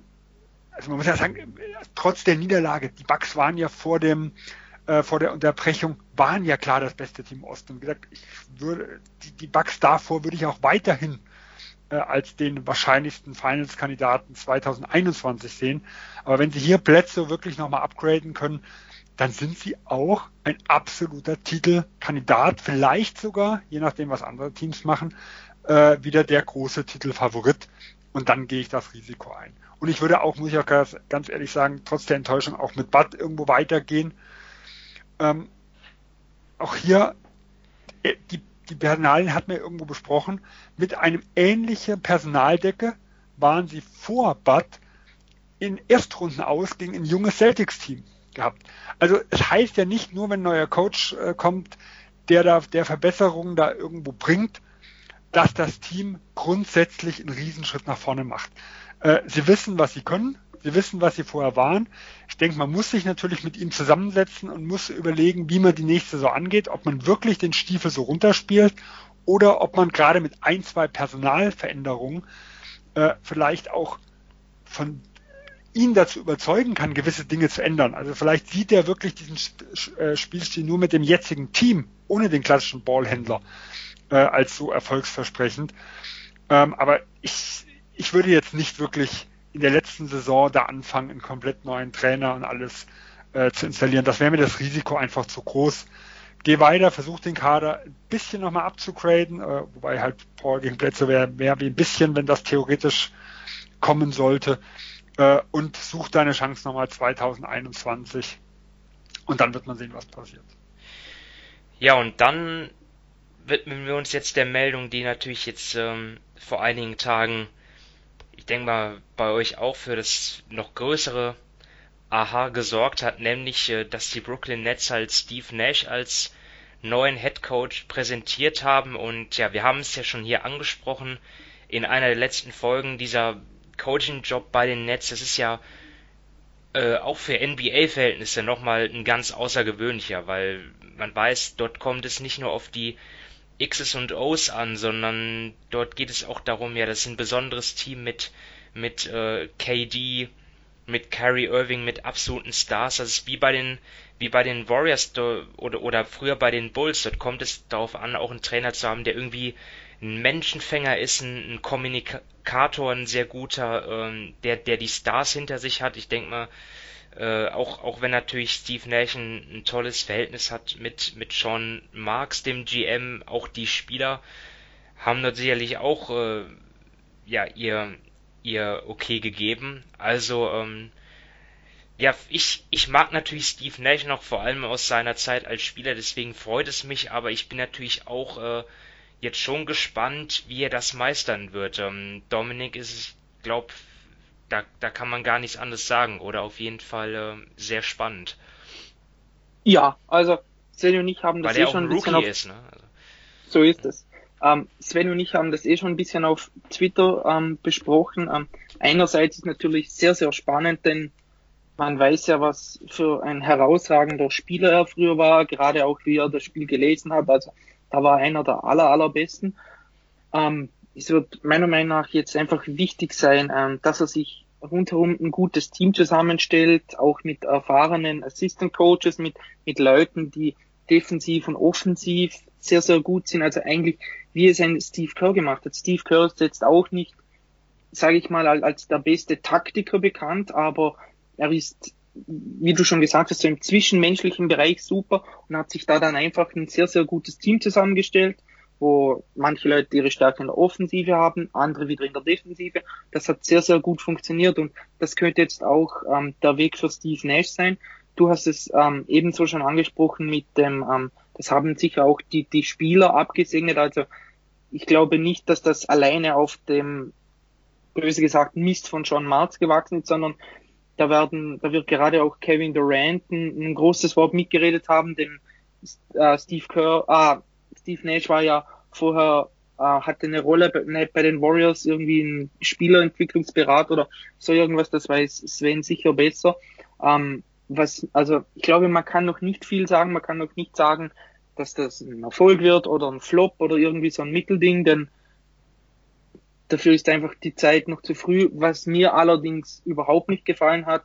also man muss ja sagen, trotz der Niederlage, die Bucks waren ja vor dem äh, vor der Unterbrechung waren ja klar das beste Team Osten. Und gesagt, ich würde die, die Bucks davor würde ich auch weiterhin äh, als den wahrscheinlichsten Finals-Kandidaten 2021 sehen. Aber wenn sie hier Plätze wirklich nochmal upgraden können, dann sind sie auch ein absoluter Titelkandidat, vielleicht sogar, je nachdem, was andere Teams machen, äh, wieder der große Titelfavorit. Und dann gehe ich das Risiko ein. Und ich würde auch, muss ich auch ganz, ehrlich sagen, trotz der Enttäuschung auch mit Bud irgendwo weitergehen. Ähm, auch hier, äh, die, die Personalien hat man irgendwo besprochen, mit einem ähnlichen Personaldecke waren sie vor Bud in Erstrunden aus gegen ein junges Celtics-Team gehabt. Also es heißt ja nicht nur, wenn ein neuer Coach äh, kommt, der da der Verbesserungen da irgendwo bringt, dass das Team grundsätzlich einen Riesenschritt nach vorne macht. Äh, sie wissen, was sie können, sie wissen, was sie vorher waren. Ich denke, man muss sich natürlich mit ihnen zusammensetzen und muss überlegen, wie man die nächste Saison angeht, ob man wirklich den Stiefel so runterspielt oder ob man gerade mit ein, zwei Personalveränderungen äh, vielleicht auch von ihn dazu überzeugen kann, gewisse Dinge zu ändern. Also vielleicht sieht er wirklich diesen äh, Spielstil nur mit dem jetzigen Team, ohne den klassischen Ballhändler, äh, als so erfolgsversprechend. Ähm, aber ich, ich würde jetzt nicht wirklich in der letzten Saison da anfangen, einen komplett neuen Trainer und alles äh, zu installieren. Das wäre mir das Risiko einfach zu groß. Geh weiter, versuch den Kader ein bisschen nochmal abzugraden, äh, wobei halt Paul gegen Plätze wäre mehr wie ein bisschen, wenn das theoretisch kommen sollte äh, und such deine Chance nochmal 2021 und dann wird man sehen, was passiert. Ja, und dann widmen wir uns jetzt der Meldung, die natürlich jetzt ähm, vor einigen Tagen, ich denke mal, bei euch auch für das noch größere Aha gesorgt hat, nämlich, äh, dass die Brooklyn Nets halt Steve Nash als neuen Head Coach präsentiert haben. Und ja, wir haben es ja schon hier angesprochen in einer der letzten Folgen, dieser Coaching-Job bei den Nets, das ist ja äh, auch für NBA-Verhältnisse nochmal ein ganz außergewöhnlicher, weil man weiß, dort kommt es nicht nur auf die X's und O's an, sondern dort geht es auch darum, ja, das ist ein besonderes Team mit, mit äh, KD, mit Kyrie Irving, mit absoluten Stars. Das ist wie bei den, wie bei den Warriors oder, oder früher bei den Bulls. Dort kommt es darauf an, auch einen Trainer zu haben, der irgendwie ein Menschenfänger ist, ein, ein Kommunikator, ein sehr guter, ähm, der, der die Stars hinter sich hat. Ich denke mal, äh, auch, auch wenn natürlich Steve Nash ein, ein, tolles Verhältnis hat mit, mit Sean Marks, dem GM, auch die Spieler haben dort sicherlich auch äh, ja, ihr, ihr Okay gegeben. Also, ähm, ja, ich, ich mag natürlich Steve Nash noch vor allem aus seiner Zeit als Spieler, deswegen freut es mich, aber ich bin natürlich auch äh, jetzt schon gespannt, wie er das meistern wird. Ähm, Dominik ist, ich glaube, da, da kann man gar nichts anderes sagen oder auf jeden Fall äh, sehr spannend. Ja, also Sven und ich haben das Weil eh schon ein bisschen auf, ist, ne? Also. So ist es. Ähm, Sven und ich haben das eh schon ein bisschen auf Twitter ähm, besprochen. Ähm, einerseits ist natürlich sehr, sehr spannend, denn man weiß ja, was für ein herausragender Spieler er früher war, gerade auch wie er das Spiel gelesen hat. Also da war er einer der aller, allerbesten. Ähm, es wird meiner Meinung nach jetzt einfach wichtig sein, ähm, dass er sich rundherum ein gutes Team zusammenstellt, auch mit erfahrenen Assistant Coaches, mit, mit Leuten, die defensiv und offensiv sehr, sehr gut sind. Also eigentlich, wie es ein Steve Kerr gemacht hat. Steve Kerr ist jetzt auch nicht, sage ich mal, als der beste Taktiker bekannt, aber er ist, wie du schon gesagt hast, so im zwischenmenschlichen Bereich super und hat sich da dann einfach ein sehr, sehr gutes Team zusammengestellt wo manche Leute ihre Stärke in der Offensive haben, andere wieder in der Defensive. Das hat sehr, sehr gut funktioniert und das könnte jetzt auch ähm, der Weg für Steve Nash sein. Du hast es ähm, ebenso schon angesprochen mit dem, ähm, das haben sicher auch die, die Spieler abgesegnet. Also ich glaube nicht, dass das alleine auf dem, böse gesagt, Mist von John Marks gewachsen ist, sondern da werden, da wird gerade auch Kevin Durant ein, ein großes Wort mitgeredet haben, denn äh, Steve Kerr, ah, Steve Nash war ja vorher, äh, hatte eine Rolle bei, ne, bei den Warriors, irgendwie ein Spielerentwicklungsberat oder so irgendwas, das weiß Sven sicher besser. Ähm, was, also ich glaube, man kann noch nicht viel sagen, man kann noch nicht sagen, dass das ein Erfolg wird oder ein Flop oder irgendwie so ein Mittelding, denn dafür ist einfach die Zeit noch zu früh. Was mir allerdings überhaupt nicht gefallen hat,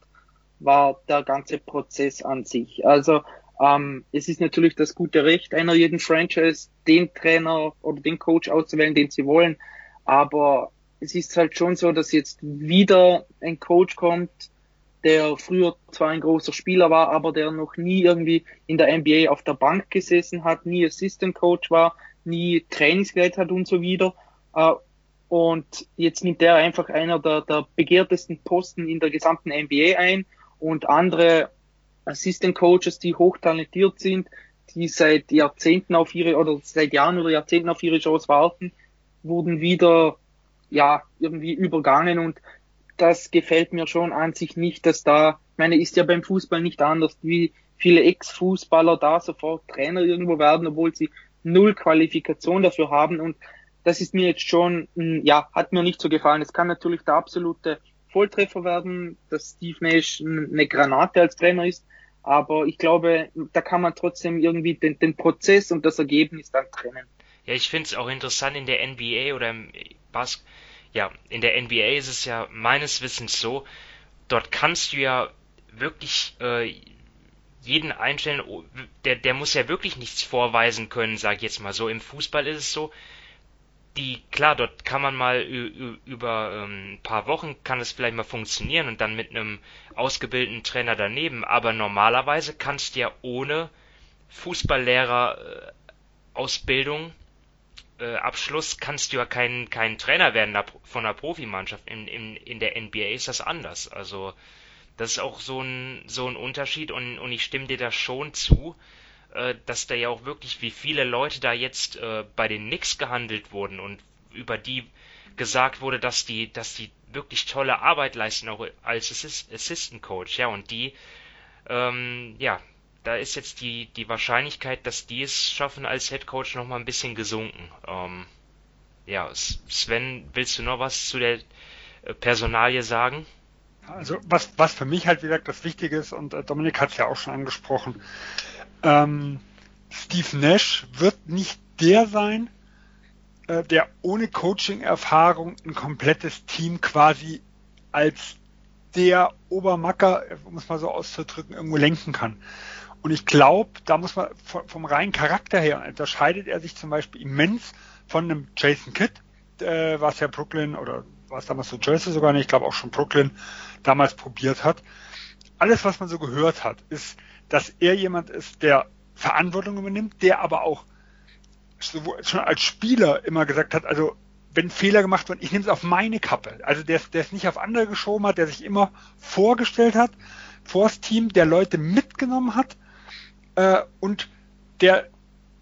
war der ganze Prozess an sich. Also ähm, es ist natürlich das gute Recht einer jeden Franchise, den Trainer oder den Coach auszuwählen, den sie wollen. Aber es ist halt schon so, dass jetzt wieder ein Coach kommt, der früher zwar ein großer Spieler war, aber der noch nie irgendwie in der NBA auf der Bank gesessen hat, nie Assistant Coach war, nie Trainingsgeld hat und so wieder. Äh, und jetzt nimmt er einfach einer der, der begehrtesten Posten in der gesamten NBA ein und andere Assistant Coaches, die hochtalentiert sind, die seit Jahrzehnten auf ihre oder seit Jahren oder Jahrzehnten auf ihre Chance warten, wurden wieder ja irgendwie übergangen. Und das gefällt mir schon an sich nicht, dass da, meine, ist ja beim Fußball nicht anders, wie viele Ex-Fußballer da sofort Trainer irgendwo werden, obwohl sie null Qualifikation dafür haben. Und das ist mir jetzt schon, hm, ja, hat mir nicht so gefallen. Es kann natürlich der absolute Volltreffer werden, dass Steve Nash eine Granate als Trainer ist, aber ich glaube, da kann man trotzdem irgendwie den, den Prozess und das Ergebnis dann trennen. Ja, ich finde es auch interessant in der NBA oder im Bas ja, in der NBA ist es ja meines Wissens so, dort kannst du ja wirklich äh, jeden einstellen, der, der muss ja wirklich nichts vorweisen können, sag ich jetzt mal so. Im Fußball ist es so, die, klar, dort kann man mal über ähm, ein paar Wochen kann es vielleicht mal funktionieren und dann mit einem ausgebildeten Trainer daneben, aber normalerweise kannst du ja ohne Fußballlehrer äh, Ausbildung äh, Abschluss kannst du ja kein, kein Trainer werden von einer Profimannschaft. In, in, in der NBA ist das anders. Also das ist auch so ein, so ein Unterschied und, und ich stimme dir da schon zu, äh, dass da ja auch wirklich, wie viele Leute da jetzt äh, bei den Knicks gehandelt wurden und über die gesagt wurde, dass die, dass die wirklich tolle Arbeit leisten, auch als Assist Assistant Coach, ja, und die, ähm, ja, da ist jetzt die, die Wahrscheinlichkeit, dass die es schaffen als Head Coach noch mal ein bisschen gesunken. Ähm, ja, Sven, willst du noch was zu der äh, Personalie sagen? Also was, was für mich halt wieder das Wichtige ist, und äh, Dominik hat es ja auch schon angesprochen, ähm, Steve Nash wird nicht der sein, äh, der ohne Coaching-Erfahrung ein komplettes Team quasi als der Obermacker, um es mal so auszudrücken, irgendwo lenken kann. Und ich glaube, da muss man vom reinen Charakter her unterscheidet er sich zum Beispiel immens von einem Jason Kidd, äh, was ja Brooklyn oder was damals so Jersey sogar nicht, ich glaube auch schon Brooklyn damals probiert hat. Alles, was man so gehört hat, ist, dass er jemand ist, der Verantwortung übernimmt, der aber auch schon als Spieler immer gesagt hat, also wenn Fehler gemacht werden, ich nehme es auf meine Kappe. Also der, der es nicht auf andere geschoben hat, der sich immer vorgestellt hat, vors Team, der Leute mitgenommen hat äh, und der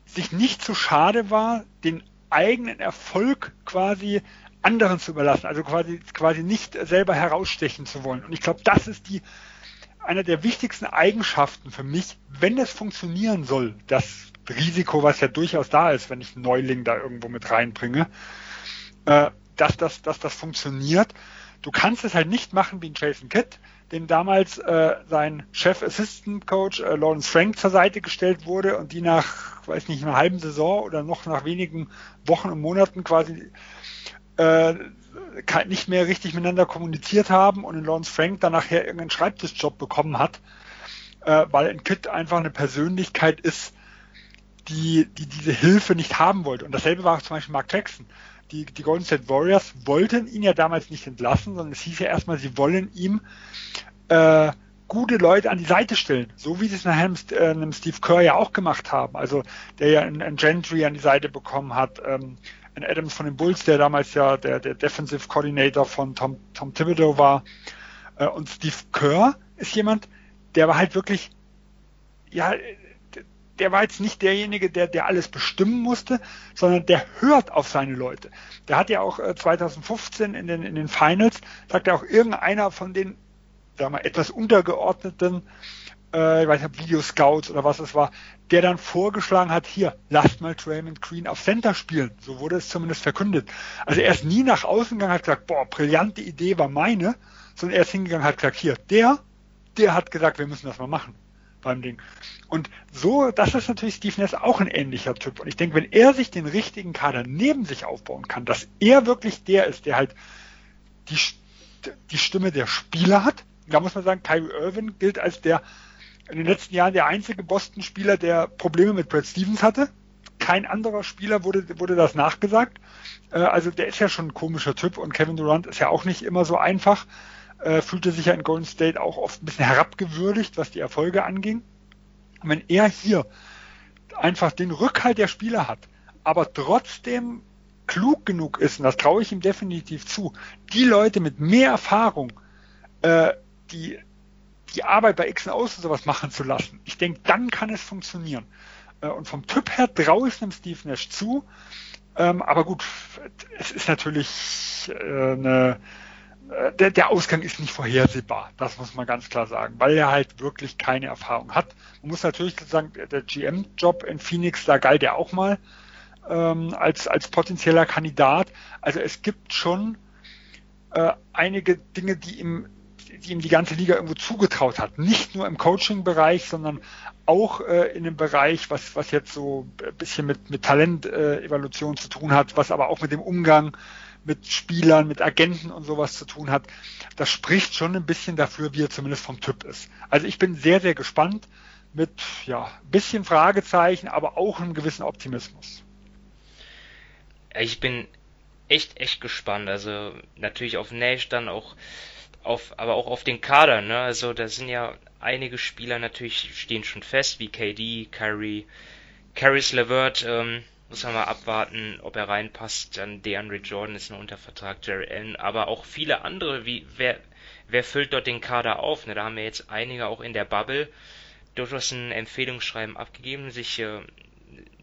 sich nicht zu schade war, den eigenen Erfolg quasi anderen zu überlassen, also quasi, quasi nicht selber herausstechen zu wollen. Und ich glaube, das ist die, einer der wichtigsten Eigenschaften für mich, wenn es funktionieren soll, das Risiko, was ja durchaus da ist, wenn ich einen Neuling da irgendwo mit reinbringe, äh, dass, das, dass das funktioniert. Du kannst es halt nicht machen wie ein Jason Kidd, dem damals äh, sein Chef-Assistant-Coach äh, Lawrence Frank zur Seite gestellt wurde und die nach, weiß nicht, einer halben Saison oder noch nach wenigen Wochen und Monaten quasi äh, nicht mehr richtig miteinander kommuniziert haben und in Lawrence Frank dann nachher irgendeinen Schreibtischjob bekommen hat, äh, weil ein Kid einfach eine Persönlichkeit ist, die, die diese Hilfe nicht haben wollte. Und dasselbe war zum Beispiel Mark Jackson die, die Golden State Warriors wollten ihn ja damals nicht entlassen, sondern es hieß ja erstmal, sie wollen ihm äh, gute Leute an die Seite stellen, so wie sie es nachher äh, einem Steve Kerr ja auch gemacht haben, also der ja einen, einen Gentry an die Seite bekommen hat, ähm, ein Adams von den Bulls, der damals ja der, der Defensive Coordinator von Tom, Tom Thibodeau war äh, und Steve Kerr ist jemand, der war halt wirklich ja der war jetzt nicht derjenige, der, der alles bestimmen musste, sondern der hört auf seine Leute. Der hat ja auch 2015 äh, in den, in den Finals, sagt er auch irgendeiner von den, sagen wir etwas untergeordneten, äh, ich weiß nicht, Video Scouts oder was es war, der dann vorgeschlagen hat, hier, lasst mal Draymond Green auf Center spielen. So wurde es zumindest verkündet. Also er ist nie nach außen gegangen, hat gesagt, boah, brillante Idee war meine, sondern er ist hingegangen, hat gesagt, hier, der, der hat gesagt, wir müssen das mal machen beim Ding. Und so, das ist natürlich Steve Ness auch ein ähnlicher Typ. Und ich denke, wenn er sich den richtigen Kader neben sich aufbauen kann, dass er wirklich der ist, der halt die, die Stimme der Spieler hat, da muss man sagen, Kyrie Irvin gilt als der in den letzten Jahren der einzige Boston-Spieler, der Probleme mit Brad Stevens hatte. Kein anderer Spieler wurde, wurde das nachgesagt. Äh, also der ist ja schon ein komischer Typ und Kevin Durant ist ja auch nicht immer so einfach äh, fühlte sich ja in Golden State auch oft ein bisschen herabgewürdigt, was die Erfolge anging. Und wenn er hier einfach den Rückhalt der Spieler hat, aber trotzdem klug genug ist, und das traue ich ihm definitiv zu, die Leute mit mehr Erfahrung, äh, die die Arbeit bei X und Aus und sowas machen zu lassen. Ich denke, dann kann es funktionieren. Äh, und vom Typ her ich einem Steve Nash zu. Ähm, aber gut, es ist natürlich äh, eine äh, der, der Ausgang ist nicht vorhersehbar, das muss man ganz klar sagen, weil er halt wirklich keine Erfahrung hat. Man muss natürlich sagen, der GM-Job in Phoenix, da galt er auch mal ähm, als, als potenzieller Kandidat. Also es gibt schon äh, einige Dinge, die ihm, die ihm die ganze Liga irgendwo zugetraut hat. Nicht nur im Coaching-Bereich, sondern auch äh, in dem Bereich, was, was jetzt so ein bisschen mit, mit Talentevaluation äh, zu tun hat, was aber auch mit dem Umgang mit Spielern, mit Agenten und sowas zu tun hat, das spricht schon ein bisschen dafür, wie er zumindest vom Typ ist. Also ich bin sehr, sehr gespannt mit, ja, ein bisschen Fragezeichen, aber auch einem gewissen Optimismus. Ich bin echt, echt gespannt. Also natürlich auf Nash, dann auch auf, aber auch auf den Kader, ne? Also da sind ja einige Spieler natürlich stehen schon fest, wie KD, Kyrie, Caris LeVert, ähm, muss man mal abwarten, ob er reinpasst. Dann DeAndre Jordan ist noch unter Vertrag, Jerry Allen, aber auch viele andere, wie wer, wer füllt dort den Kader auf? Ne, da haben wir jetzt einige auch in der Bubble durchaus ein Empfehlungsschreiben abgegeben, sich äh,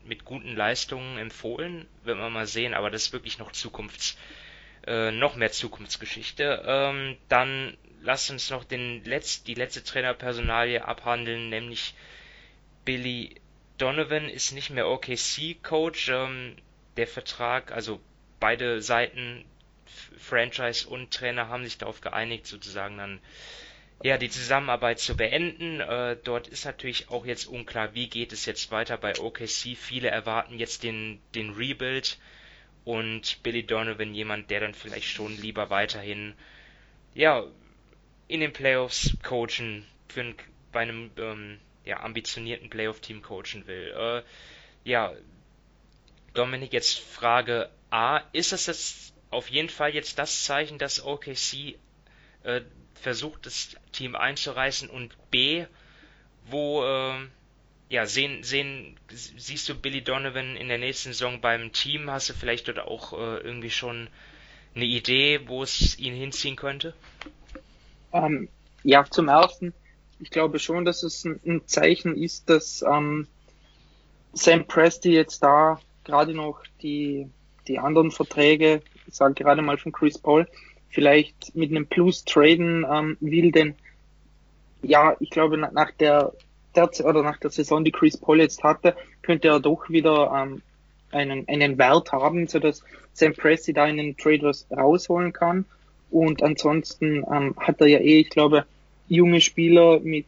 mit guten Leistungen empfohlen, wird man mal sehen, aber das ist wirklich noch Zukunfts, äh, noch mehr Zukunftsgeschichte. Ähm, dann lasst uns noch den letzt, die letzte Trainerpersonalie abhandeln, nämlich Billy Donovan ist nicht mehr OKC-Coach. Ähm, der Vertrag, also beide Seiten, Franchise und Trainer, haben sich darauf geeinigt, sozusagen dann ja die Zusammenarbeit zu beenden. Äh, dort ist natürlich auch jetzt unklar, wie geht es jetzt weiter bei OKC. Viele erwarten jetzt den, den Rebuild und Billy Donovan jemand, der dann vielleicht schon lieber weiterhin ja in den Playoffs coachen, für ein, bei einem ähm, ja, ambitionierten Playoff-Team coachen will. Äh, ja, Dominik, jetzt Frage A, ist es jetzt auf jeden Fall jetzt das Zeichen, dass OKC äh, versucht, das Team einzureißen und B, wo äh, ja, sehen, sehen, siehst du Billy Donovan in der nächsten Saison beim Team? Hast du vielleicht dort auch äh, irgendwie schon eine Idee, wo es ihn hinziehen könnte? Ähm, ja, zum ersten, ich glaube schon, dass es ein, ein Zeichen ist, dass ähm, Sam Presti jetzt da gerade noch die, die anderen Verträge, ich sage gerade mal von Chris Paul, vielleicht mit einem Plus traden ähm, will, denn ja, ich glaube nach der, der oder nach der Saison, die Chris Paul jetzt hatte, könnte er doch wieder ähm, einen, einen Wert haben, so dass Sam Presti da in den Trade was rausholen kann. Und ansonsten ähm, hat er ja eh, ich glaube, junge Spieler mit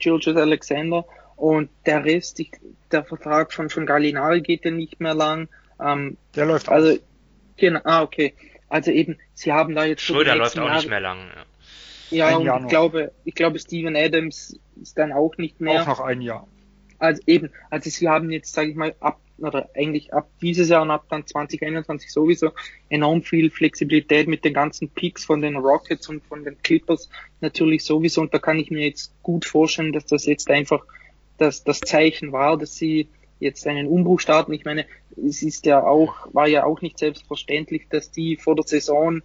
Julius Alexander und der Rest, ich, der Vertrag von, von Gallinari geht ja nicht mehr lang. Ähm, der läuft also, aus. Genau, ah, okay. Also eben, sie haben da jetzt Schröder läuft auch Jahre, nicht mehr lang. Ja, ja und ich glaube, ich glaube, Steven Adams ist dann auch nicht mehr. Auch noch ein Jahr. Also eben, also sie haben jetzt, sage ich mal, ab oder eigentlich ab dieses Jahr und ab dann 2021 sowieso enorm viel Flexibilität mit den ganzen Picks von den Rockets und von den Clippers natürlich sowieso und da kann ich mir jetzt gut vorstellen, dass das jetzt einfach das, das Zeichen war, dass sie jetzt einen Umbruch starten. Ich meine, es ist ja auch, war ja auch nicht selbstverständlich, dass die vor der Saison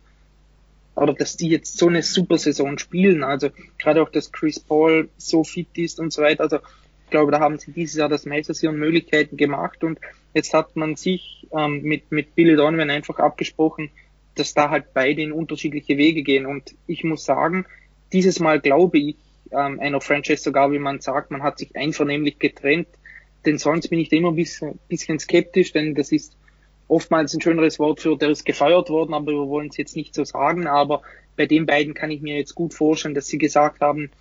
oder dass die jetzt so eine super Saison spielen. Also gerade auch, dass Chris Paul so fit ist und so weiter. Also ich glaube, da haben sie dieses Jahr das meiste an Möglichkeiten gemacht und jetzt hat man sich ähm, mit, mit Billy Donovan einfach abgesprochen, dass da halt beide in unterschiedliche Wege gehen. Und ich muss sagen, dieses Mal glaube ich ähm, einer Franchise sogar, wie man sagt, man hat sich einvernehmlich getrennt. Denn sonst bin ich da immer ein bisschen, bisschen skeptisch, denn das ist oftmals ein schöneres Wort für, der ist gefeuert worden, aber wir wollen es jetzt nicht so sagen. Aber bei den beiden kann ich mir jetzt gut vorstellen, dass sie gesagt haben,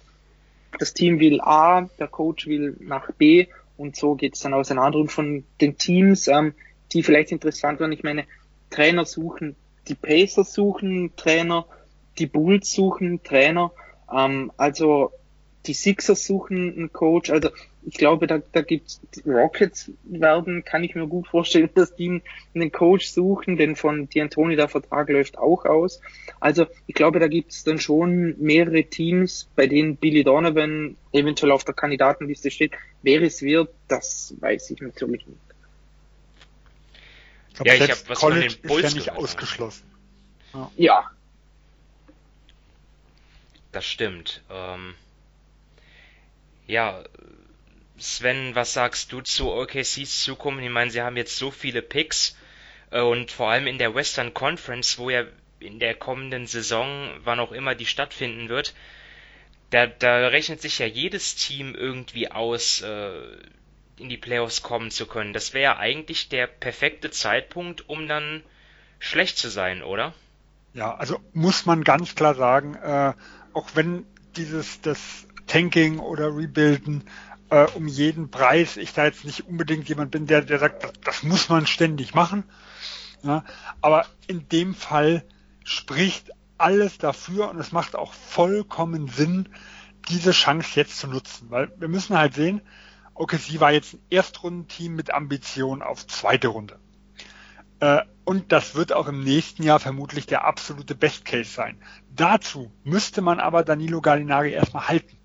das Team will A, der Coach will nach B und so geht es dann auseinander. Und von den Teams, ähm, die vielleicht interessant waren, ich meine, Trainer suchen, die Pacers suchen Trainer, die Bulls suchen Trainer, ähm, also die Sixers suchen einen Coach, also ich glaube, da, da gibt's Rockets werden, kann ich mir gut vorstellen, <laughs> dass die einen Coach suchen, denn von D'Antoni der Vertrag läuft auch aus. Also ich glaube, da gibt es dann schon mehrere Teams, bei denen Billy Donovan eventuell auf der Kandidatenliste steht. Wer es wird, das weiß ich natürlich nicht. Ich glaube, ja, ich habe was College von den Bulls ist ja nicht ausgeschlossen. Ja. ja. Das stimmt. Ähm, ja, Sven, was sagst du zu OKCs Zukunft? Ich meine, sie haben jetzt so viele Picks äh, und vor allem in der Western Conference, wo ja in der kommenden Saison, wann auch immer die stattfinden wird, da, da rechnet sich ja jedes Team irgendwie aus, äh, in die Playoffs kommen zu können. Das wäre ja eigentlich der perfekte Zeitpunkt, um dann schlecht zu sein, oder? Ja, also muss man ganz klar sagen, äh, auch wenn dieses das Tanking oder Rebuilden äh, um jeden Preis ich da jetzt nicht unbedingt jemand bin, der, der sagt, das, das muss man ständig machen. Ja, aber in dem Fall spricht alles dafür und es macht auch vollkommen Sinn, diese Chance jetzt zu nutzen, weil wir müssen halt sehen, okay, sie war jetzt ein Erstrundenteam mit Ambition auf zweite Runde. Äh, und das wird auch im nächsten Jahr vermutlich der absolute Best Case sein. Dazu müsste man aber Danilo Gallinari erstmal halten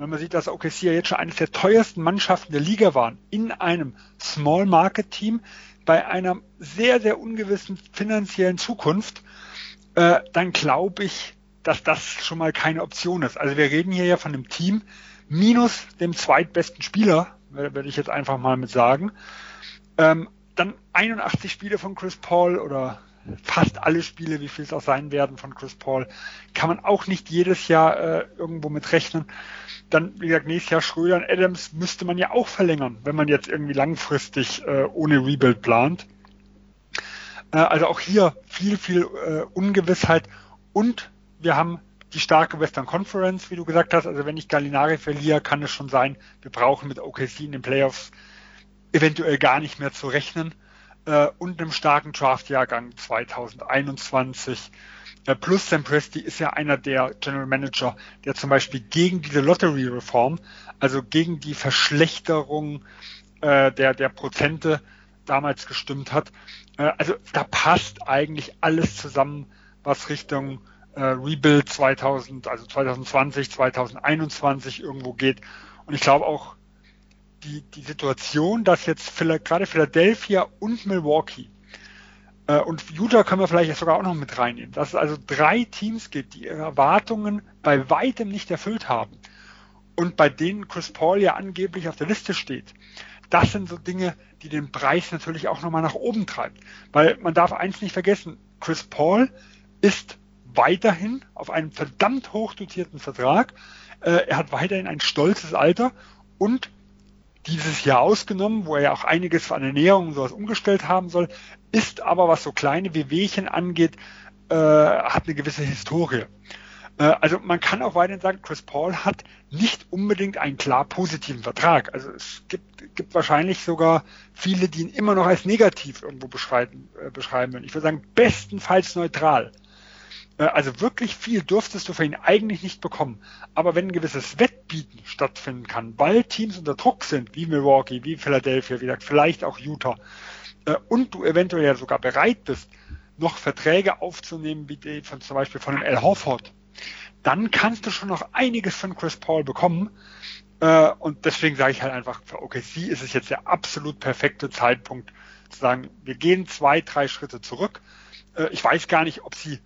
wenn man sieht, dass OKC ja jetzt schon eines der teuersten Mannschaften der Liga waren, in einem Small Market Team, bei einer sehr, sehr ungewissen finanziellen Zukunft, äh, dann glaube ich, dass das schon mal keine Option ist. Also wir reden hier ja von einem Team minus dem zweitbesten Spieler, werde ich jetzt einfach mal mit sagen. Ähm, dann 81 Spiele von Chris Paul oder fast alle Spiele, wie viel es auch sein werden von Chris Paul, kann man auch nicht jedes Jahr äh, irgendwo mit rechnen dann, wie gesagt, nächstes Jahr Schröder und Adams müsste man ja auch verlängern, wenn man jetzt irgendwie langfristig äh, ohne Rebuild plant. Äh, also auch hier viel, viel äh, Ungewissheit und wir haben die starke Western Conference, wie du gesagt hast. Also wenn ich Gallinari verliere, kann es schon sein, wir brauchen mit OKC in den Playoffs eventuell gar nicht mehr zu rechnen. Äh, und einem starken Draftjahrgang 2021. Äh, plus Sam Presti ist ja einer der General Manager, der zum Beispiel gegen diese Lottery Reform, also gegen die Verschlechterung äh, der, der Prozente damals gestimmt hat. Äh, also da passt eigentlich alles zusammen, was Richtung äh, Rebuild 2000, also 2020, 2021 irgendwo geht. Und ich glaube auch die, die Situation, dass jetzt gerade Philadelphia und Milwaukee äh, und Utah können wir vielleicht sogar auch noch mit reinnehmen, dass es also drei Teams gibt, die ihre Erwartungen bei weitem nicht erfüllt haben und bei denen Chris Paul ja angeblich auf der Liste steht. Das sind so Dinge, die den Preis natürlich auch nochmal nach oben treibt. Weil man darf eins nicht vergessen, Chris Paul ist weiterhin auf einem verdammt hochdotierten Vertrag. Äh, er hat weiterhin ein stolzes Alter und dieses Jahr ausgenommen, wo er ja auch einiges an Ernährung und sowas umgestellt haben soll, ist aber, was so kleine Wehwehchen angeht, äh, hat eine gewisse Historie. Äh, also man kann auch weiterhin sagen, Chris Paul hat nicht unbedingt einen klar positiven Vertrag. Also es gibt, gibt wahrscheinlich sogar viele, die ihn immer noch als negativ irgendwo beschreiben, äh, beschreiben würden. Ich würde sagen, bestenfalls neutral. Äh, also wirklich viel durftest du für ihn eigentlich nicht bekommen. Aber wenn ein gewisses Wettbieten stattfinden kann, weil Teams unter Druck sind, wie Milwaukee, wie Philadelphia, wie gesagt, vielleicht auch Utah, äh, und du eventuell ja sogar bereit bist, noch Verträge aufzunehmen, wie die von, zum Beispiel von dem Al Horford, dann kannst du schon noch einiges von Chris Paul bekommen. Äh, und deswegen sage ich halt einfach, für OKC ist es jetzt der absolut perfekte Zeitpunkt zu sagen, wir gehen zwei, drei Schritte zurück. ich weiß gar nicht, ob sie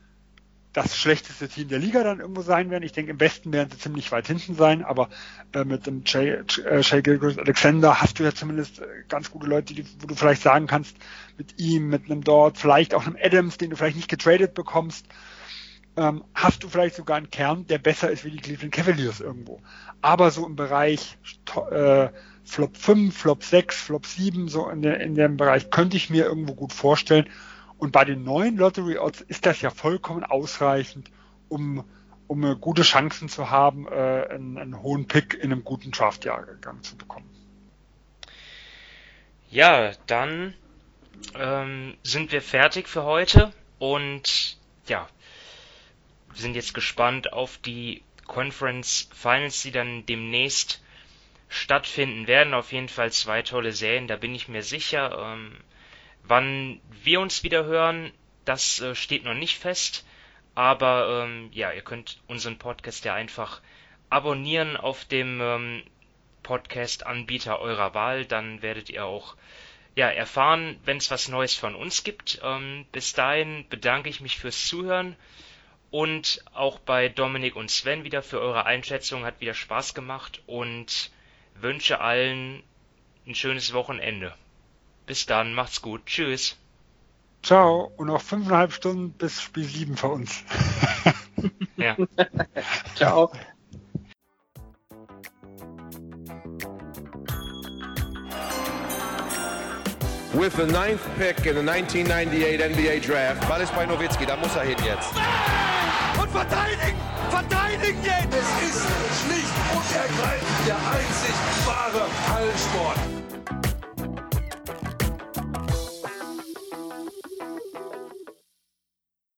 das schlechteste Team der Liga dann irgendwo sein werden. Ich denke, im Westen werden sie ziemlich weit hinten sein, aber äh, mit dem Jay, äh, Shay Gilgris Alexander hast du ja zumindest äh, ganz gute Leute, die, wo du vielleicht sagen kannst, mit ihm, mit einem Dort, vielleicht auch einem Adams, den du vielleicht nicht getradet bekommst, ähm, hast du vielleicht sogar einen Kern, der besser ist wie die Cleveland Cavaliers irgendwo. Aber so im Bereich äh, Flop 5, Flop 6, Flop 7, so in, der, in dem Bereich könnte ich mir irgendwo gut vorstellen. Und bei den neuen Lottery Odds ist das ja vollkommen ausreichend, um, um gute Chancen zu haben, äh, einen, einen hohen Pick in einem guten Draftjahrgang zu bekommen. Ja, dann ähm, sind wir fertig für heute und ja, sind jetzt gespannt auf die Conference Finals, die dann demnächst stattfinden werden. Auf jeden Fall zwei tolle Serien, da bin ich mir sicher. Ähm, Wann wir uns wieder hören, das äh, steht noch nicht fest. Aber ähm, ja, ihr könnt unseren Podcast ja einfach abonnieren auf dem ähm, Podcast-Anbieter eurer Wahl. Dann werdet ihr auch ja, erfahren, wenn es was Neues von uns gibt. Ähm, bis dahin bedanke ich mich fürs Zuhören und auch bei Dominik und Sven wieder für eure Einschätzung. Hat wieder Spaß gemacht und wünsche allen ein schönes Wochenende. Bis dann, macht's gut. Tschüss. Ciao. Und noch fünfeinhalb Stunden bis Spiel 7 für uns. <laughs> <laughs> ja. Ciao. With the ninth pick in the 1998 NBA Draft. Ball ist bei Nowitzki, da muss er hin jetzt. Und verteidigen! Verteidigen jetzt! Es ist schlicht und ergreifend der einzig wahre Hallensport.